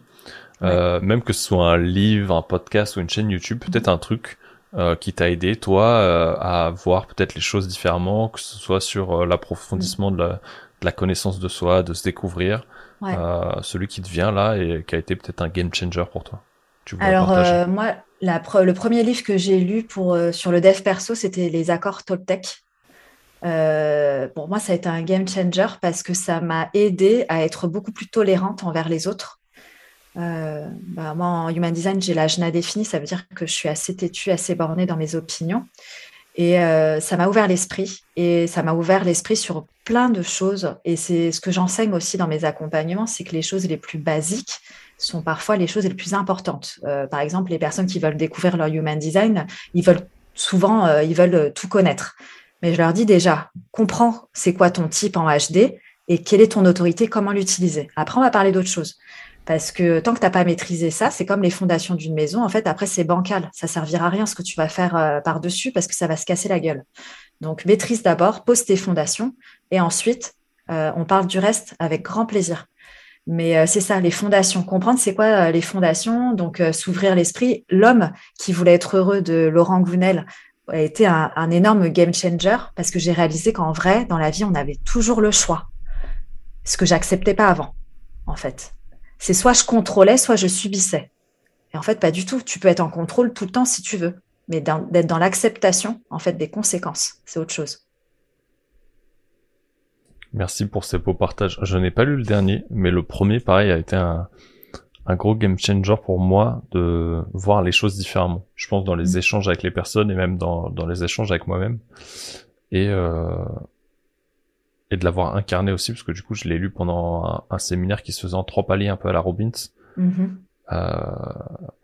même que ce soit un livre, un podcast ou une chaîne YouTube, peut-être un truc euh, qui t'a aidé, toi, euh, à voir peut-être les choses différemment, que ce soit sur euh, l'approfondissement de, la, de, la, connaissance de soi, de se découvrir, celui qui te vient là et qui a été peut-être un game changer pour toi. Tu Alors, moi, la le premier livre que j'ai lu pour, sur le dev perso, c'était Les accords Toltec. pour moi, ça a été un game changer parce que ça m'a aidé à être beaucoup plus tolérante envers les autres. Euh, bah, moi, en human design, j'ai l'âge défini, ça veut dire que je suis assez têtue, assez bornée dans mes opinions. Et euh, ça m'a ouvert l'esprit. Et ça m'a ouvert l'esprit sur plein de choses. Et c'est ce que j'enseigne aussi dans mes accompagnements, c'est que les choses les plus basiques sont parfois les choses les plus importantes. Euh, par exemple, les personnes qui veulent découvrir leur human design, ils veulent souvent, ils veulent tout connaître. Mais je leur dis déjà, comprends c'est quoi ton type en HD et quelle est ton autorité, comment l'utiliser. Après, on va parler d'autres choses. Parce que tant que tu n'as pas maîtrisé ça, c'est comme les fondations d'une maison. En fait, après, c'est bancal. Ça servira à rien ce que tu vas faire euh, par-dessus parce que ça va se casser la gueule. Donc, maîtrise d'abord, pose tes fondations et ensuite, euh, on parle du reste avec grand plaisir. Mais euh, c'est ça, les fondations. Comprendre c'est quoi les fondations? Donc, s'ouvrir l'esprit. L'homme qui voulait être heureux de Laurent Gounel a été un, un énorme game changer parce que j'ai réalisé qu'en vrai, dans la vie, on avait toujours le choix. Ce que j'acceptais pas avant, en fait. C'est soit je contrôlais, soit je subissais. Et en fait, pas du tout. Tu peux être en contrôle tout le temps si tu veux, mais d'être dans l'acceptation en fait des conséquences, c'est autre chose. Merci pour ces beaux partages. Je n'ai pas lu le dernier, mais le premier, pareil, a été un, un gros game changer pour moi de voir les choses différemment. Je pense dans les mm. échanges avec les personnes et même dans, dans les échanges avec moi-même. Et, euh, et de l'avoir incarné aussi, parce que du coup, je l'ai lu pendant un, séminaire qui se faisait en trois paliers, un peu à la Robbins. Mm-hmm. Euh,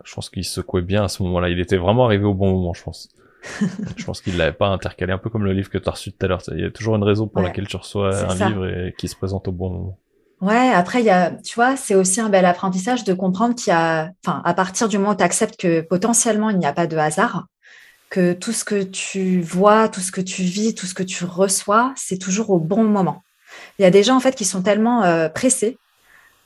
je pense qu'il secouait bien à ce moment-là. Il était vraiment arrivé au bon moment, je pense. je pense qu'il l'avait pas intercalé, un peu comme le livre que tu as reçu tout à l'heure. Il y a toujours une raison pour laquelle tu reçois un livre et qui se présente au bon moment. Ouais, après, il y a, tu vois, c'est aussi un bel apprentissage de comprendre qu'il y a, enfin, à partir du moment où tu acceptes que potentiellement il n'y a pas de hasard, que tout ce que tu vois, tout ce que tu vis, tout ce que tu reçois, c'est toujours au bon moment. Il y a des gens, en fait, qui sont tellement euh, pressés.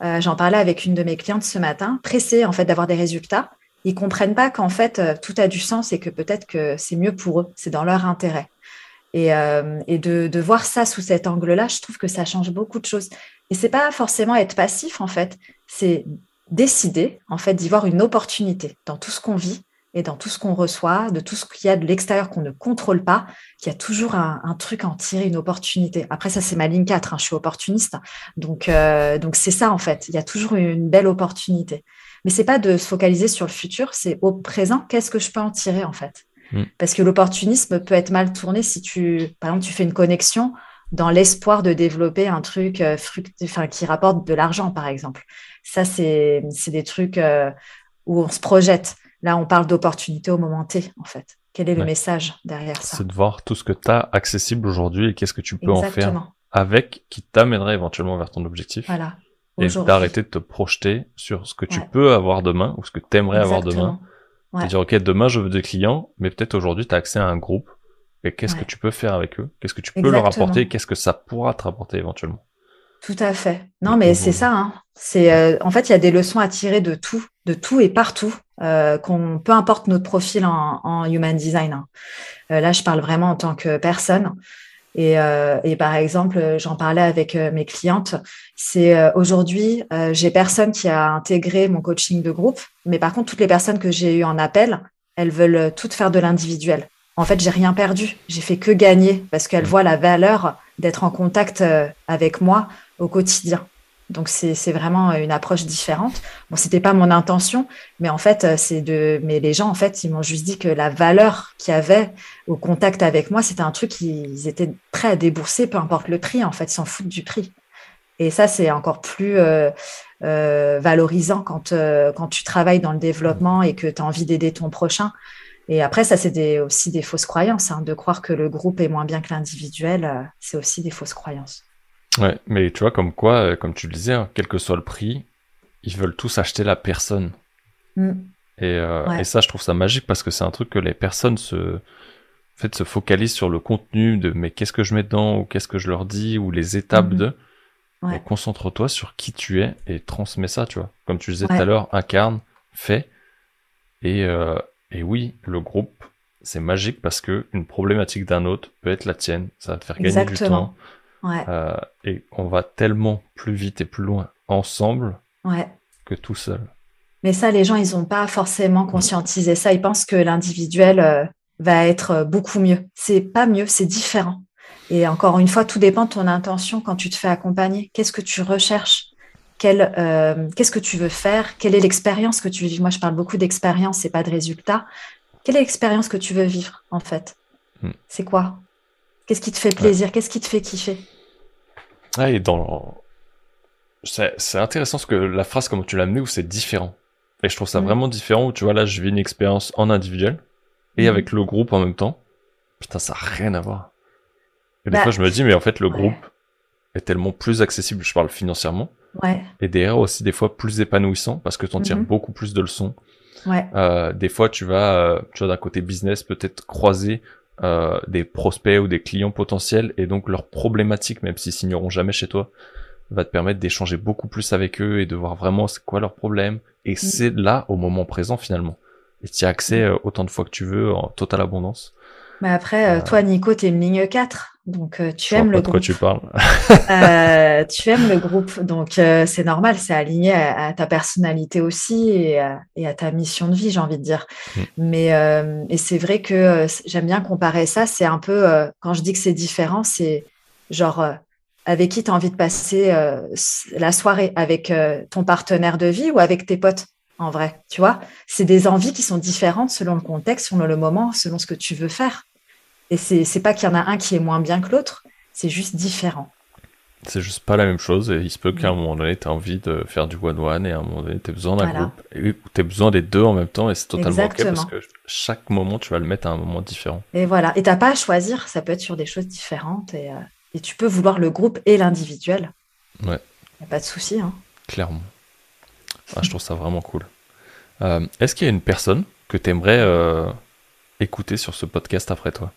Euh, j'en parlais avec une de mes clientes ce matin, pressés, en fait, d'avoir des résultats. Ils comprennent pas qu'en fait, euh, tout a du sens et que peut-être que c'est mieux pour eux, c'est dans leur intérêt. Et, de, de, voir ça sous cet angle-là, je trouve que ça change beaucoup de choses. Et c'est pas forcément être passif en fait, c'est décider en fait d'y voir une opportunité dans tout ce qu'on vit et dans tout ce qu'on reçoit, de tout ce qu'il y a de l'extérieur qu'on ne contrôle pas, qu'il y a toujours un, truc à en tirer, une opportunité. Après ça c'est ma ligne 4, hein, je suis opportuniste, donc euh, donc c'est ça en fait. Il y a toujours une belle opportunité. Mais c'est pas de se focaliser sur le futur, c'est au présent. Qu'est-ce que je peux en tirer en fait? Mm. Parce que l'opportunisme peut être mal tourné si tu, par exemple, tu fais une connexion dans l'espoir de développer un truc euh, enfin, qui rapporte de l'argent, par exemple. Ça, c'est des trucs euh, où on se projette. Là, on parle d'opportunité au moment T, en fait. Quel est le message derrière ça? C'est de voir tout ce que tu as accessible aujourd'hui et qu'est-ce que tu peux en faire avec qui t'amènerait éventuellement vers ton objectif. Voilà. Et d'arrêter de te projeter sur ce que tu peux avoir demain ou ce que tu aimerais avoir demain. Ouais. dire, OK, demain, je veux des clients, mais peut-être aujourd'hui, tu as accès à un groupe et qu'est-ce que tu peux faire avec eux? Qu'est-ce que tu peux leur apporter? Qu'est-ce que ça pourra te rapporter éventuellement? Tout à fait. Non, mais c'est ça. Hein. C'est euh, en fait, il y a des leçons à tirer de tout, de tout et partout, euh, qu'on peu importe notre profil en, human design. Hein. Euh, là, je parle vraiment en tant que personne. Et, et par exemple, j'en parlais avec mes clientes. C'est aujourd'hui, j'ai personne qui a intégré mon coaching de groupe, mais par contre, toutes les personnes que j'ai eues en appel, elles veulent toutes faire de l'individuel en fait, j'ai rien perdu. J'ai fait que gagner parce qu'elle mm. voit la valeur d'être en contact euh, avec moi au quotidien. Donc c'est vraiment une approche différente. Bon, c'était pas mon intention, mais en fait, euh, c'est de. Mais les gens, en fait, ils m'ont juste dit que la valeur qu'il y avait au contact avec moi, c'était un truc qu'ils étaient prêts à débourser, peu importe le prix. En fait, s'en foutent du prix. Et ça, c'est encore plus euh, valorisant quand, quand tu travailles dans le développement et que tu as envie d'aider ton prochain. Et après, ça, c'est aussi des fausses croyances. Hein, de croire que le groupe est moins bien que l'individuel, euh, c'est aussi des fausses croyances. Ouais, mais tu vois, comme quoi, euh, comme tu le disais, hein, quel que soit le prix, ils veulent tous acheter la personne. Mm. Euh, et, ça, je trouve ça magique parce que c'est un truc que les personnes se, en fait, se focalisent sur le contenu de mais qu'est-ce que je mets dedans ou qu'est-ce que je leur dis ou les étapes mm-hmm. de. Concentre-toi sur qui tu es et transmets ça, tu vois. Comme tu disais tout à l'heure, incarne, fais. Et, et oui, le groupe, c'est magique parce que une problématique d'un autre peut être la tienne. Ça va te faire gagner du temps. Euh, et on va tellement plus vite et plus loin ensemble que tout seul. Mais ça, les gens, ils n'ont pas forcément conscientisé ça. Ils pensent que l'individuel euh, va être euh, beaucoup mieux. C'est pas mieux, c'est différent. Et encore une fois, tout dépend de ton intention quand tu te fais accompagner. Qu'est-ce que tu recherches? Euh, qu'est-ce que tu veux faire, quelle est l'expérience que tu veux vivre? Moi, je parle beaucoup d'expérience et pas de résultats. Quelle est l'expérience que tu veux vivre, en fait? Hmm. C'est quoi? Qu'est-ce qui te fait plaisir? Qu'est-ce qui te fait kiffer? Et dans... C'est intéressant ce que la phrase, comme tu l'as amenée, où c'est différent. Et je trouve ça hmm. vraiment différent, où tu vois, là, je vis une expérience en individuel et hmm. avec le groupe en même temps. Putain, ça n'a rien à voir. Et des bah, fois, je me dis, mais en fait, le groupe est tellement plus accessible, je parle financièrement, Ouais. Et derrière aussi des fois plus épanouissant parce que tu en tires mhm. beaucoup plus de leçons. Ouais. Euh, des fois tu vas, euh, tu vas d'un côté business peut-être croiser euh, des prospects ou des clients potentiels et donc leurs problématiques, même s'ils signeront jamais chez toi, va te permettre d'échanger beaucoup plus avec eux et de voir vraiment c'est quoi leurs problèmes. Et mm. c'est là au moment présent finalement. Et tu as accès mm. euh, autant de fois que tu veux en totale abondance. Mais après, euh, toi, Nico, tu es une ligne 4. Donc, tu aimes le groupe. De quoi tu parles Tu aimes le groupe. Donc, c'est normal, c'est aligné à, ta personnalité aussi et à, ta mission de vie, j'ai envie de dire. Mm. Mais et c'est vrai que j'aime bien comparer ça. C'est un peu, quand je dis que c'est différent, c'est genre avec qui tu as envie de passer la soirée, avec ton partenaire de vie ou avec tes potes en vrai, tu vois? C'est des envies qui sont différentes selon le contexte, selon le moment, selon ce que tu veux faire. Et c'est, pas qu'il y en a un qui est moins bien que l'autre, c'est juste différent. C'est juste pas la même chose et il se peut qu'à un moment donné, tu as envie de faire du one-one et à un moment donné, tu as besoin d'un groupe et tu as besoin des deux en même temps et c'est totalement ok parce que chaque moment, tu vas le mettre à un moment différent. Et voilà. Et t'as pas à choisir, ça peut être sur des choses différentes et, euh, et tu peux vouloir le groupe et l'individuel. Ouais. Y a pas de souci. Hein. Clairement. Ah, je trouve ça vraiment cool. Euh, est-ce qu'il y a une personne que tu aimerais euh, écouter sur ce podcast après toi?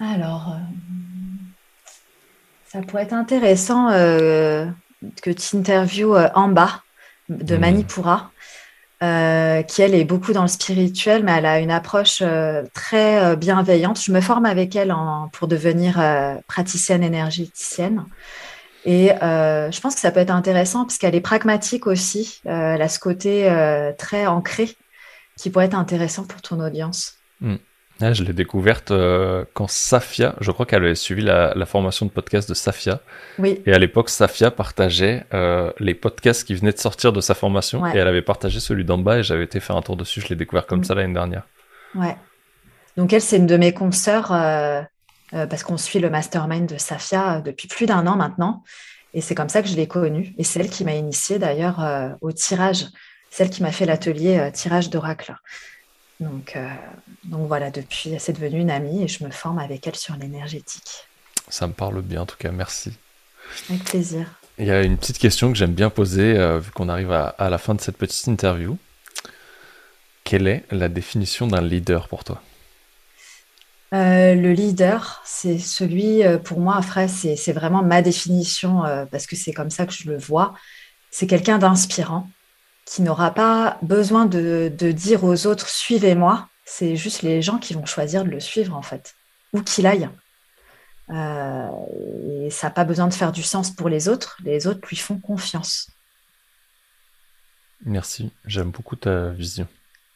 Alors, euh, ça pourrait être intéressant que tu interviewes Amba de mmh. Manipura. qui elle est beaucoup dans le spirituel, mais elle a une approche très bienveillante. Je me forme avec elle pour devenir praticienne énergéticienne. Et euh, je pense que ça peut être intéressant parce qu'elle est pragmatique aussi. Euh, elle a ce côté euh, très ancré qui pourrait être intéressant pour ton audience. Hmm. je l'ai découverte quand Safia, je crois qu'elle avait suivi la, formation de podcast de Safia. Oui. Et à l'époque, Safia partageait les podcasts qui venaient de sortir de sa formation et elle avait partagé celui d'en bas et j'avais été faire un tour dessus. Je l'ai découvert comme hmm. ça l'année dernière. Ouais. Donc elle, c'est une de mes consoeurs euh, parce qu'on suit le mastermind de Safia euh, depuis plus d'un an maintenant. Et c'est comme ça que je l'ai connue. Et c'est elle qui m'a initiée d'ailleurs euh, au tirage. Celle qui m'a fait l'atelier tirage d'oracle. Donc, donc voilà, depuis, c'est devenu une amie et je me forme avec elle sur l'énergétique. Ça me parle bien en tout cas, merci. Avec plaisir. Il y a une petite question que j'aime bien poser vu qu'on arrive à, à, la fin de cette petite interview. Quelle est la définition d'un leader pour toi? Euh, le leader, c'est celui, euh, pour moi, après, c'est vraiment ma définition, euh, parce que c'est comme ça que je le vois. C'est quelqu'un d'inspirant, qui n'aura pas besoin de, dire aux autres suivez-moi. C'est juste les gens qui vont choisir de le suivre, en fait, où qu'il aille. et ça n'a pas besoin de faire du sens pour les autres. Les autres lui font confiance. Merci, j'aime beaucoup ta vision.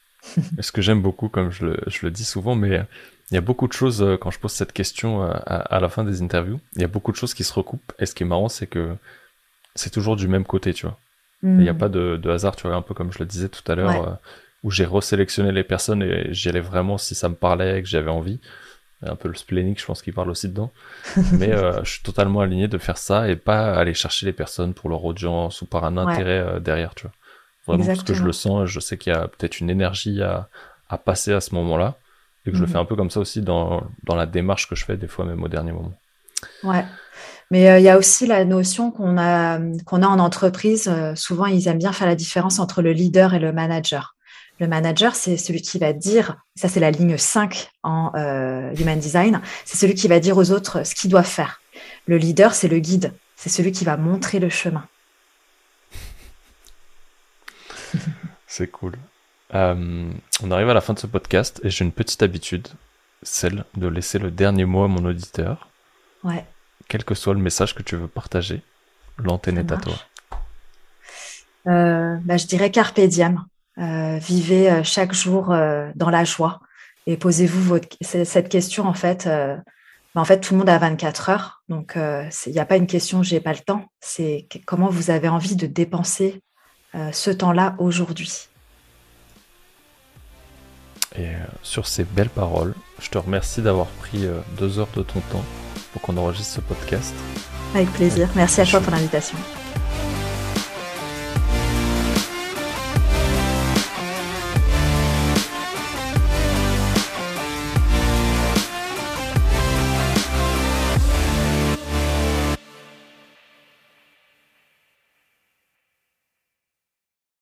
Ce que j'aime beaucoup, comme je le, dis souvent, mais il y a beaucoup de choses, euh, quand je pose cette question euh, à, la fin des interviews, il y a beaucoup de choses qui se recoupent. Et ce qui est marrant, c'est que c'est toujours du même côté, tu vois. Il n'y a mm. pas de, hasard, tu vois, un peu comme je le disais tout à l'heure, euh, où j'ai resélectionné les personnes et j'y allais vraiment si ça me parlait et que j'avais envie. Un peu le splénique, je pense qu'il parle aussi dedans. Mais je suis totalement aligné de faire ça et pas aller chercher les personnes pour leur audience ou par un intérêt derrière, tu vois. Vraiment parce que je le sens, je sais qu'il y a peut-être une énergie à, à passer à ce moment-là et que je le fais mhm. un peu comme ça aussi dans, dans, la démarche que je fais des fois même au dernier moment. Ouais. Mais euh, il y a aussi la notion qu'on a, qu'on a en entreprise. Euh, souvent, ils aiment bien faire la différence entre le leader et le manager. Le manager, c'est celui qui va dire, ça c'est la ligne 5 en euh, Human Design, c'est celui qui va dire aux autres ce qu'ils doivent faire. Le leader, c'est le guide, c'est celui qui va montrer le chemin. c'est cool. On arrive à la fin de ce podcast et j'ai une petite habitude, celle de laisser le dernier mot à mon auditeur. Ouais. Quel que soit le message que tu veux partager, l'antenne est à toi. Euh, bah, je dirais carpe diem. Euh, vivez chaque jour dans la joie et posez-vous cette question en fait. Bah, en fait, tout le monde a 24 heures, donc il n'y a pas une question j'ai pas le temps. C'est comment vous avez envie de dépenser ce temps-là aujourd'hui. Et euh, sur ces belles paroles, je te remercie d'avoir pris euh, deux heures de ton temps pour qu'on enregistre ce podcast. Avec plaisir. Merci à toi pour l'invitation.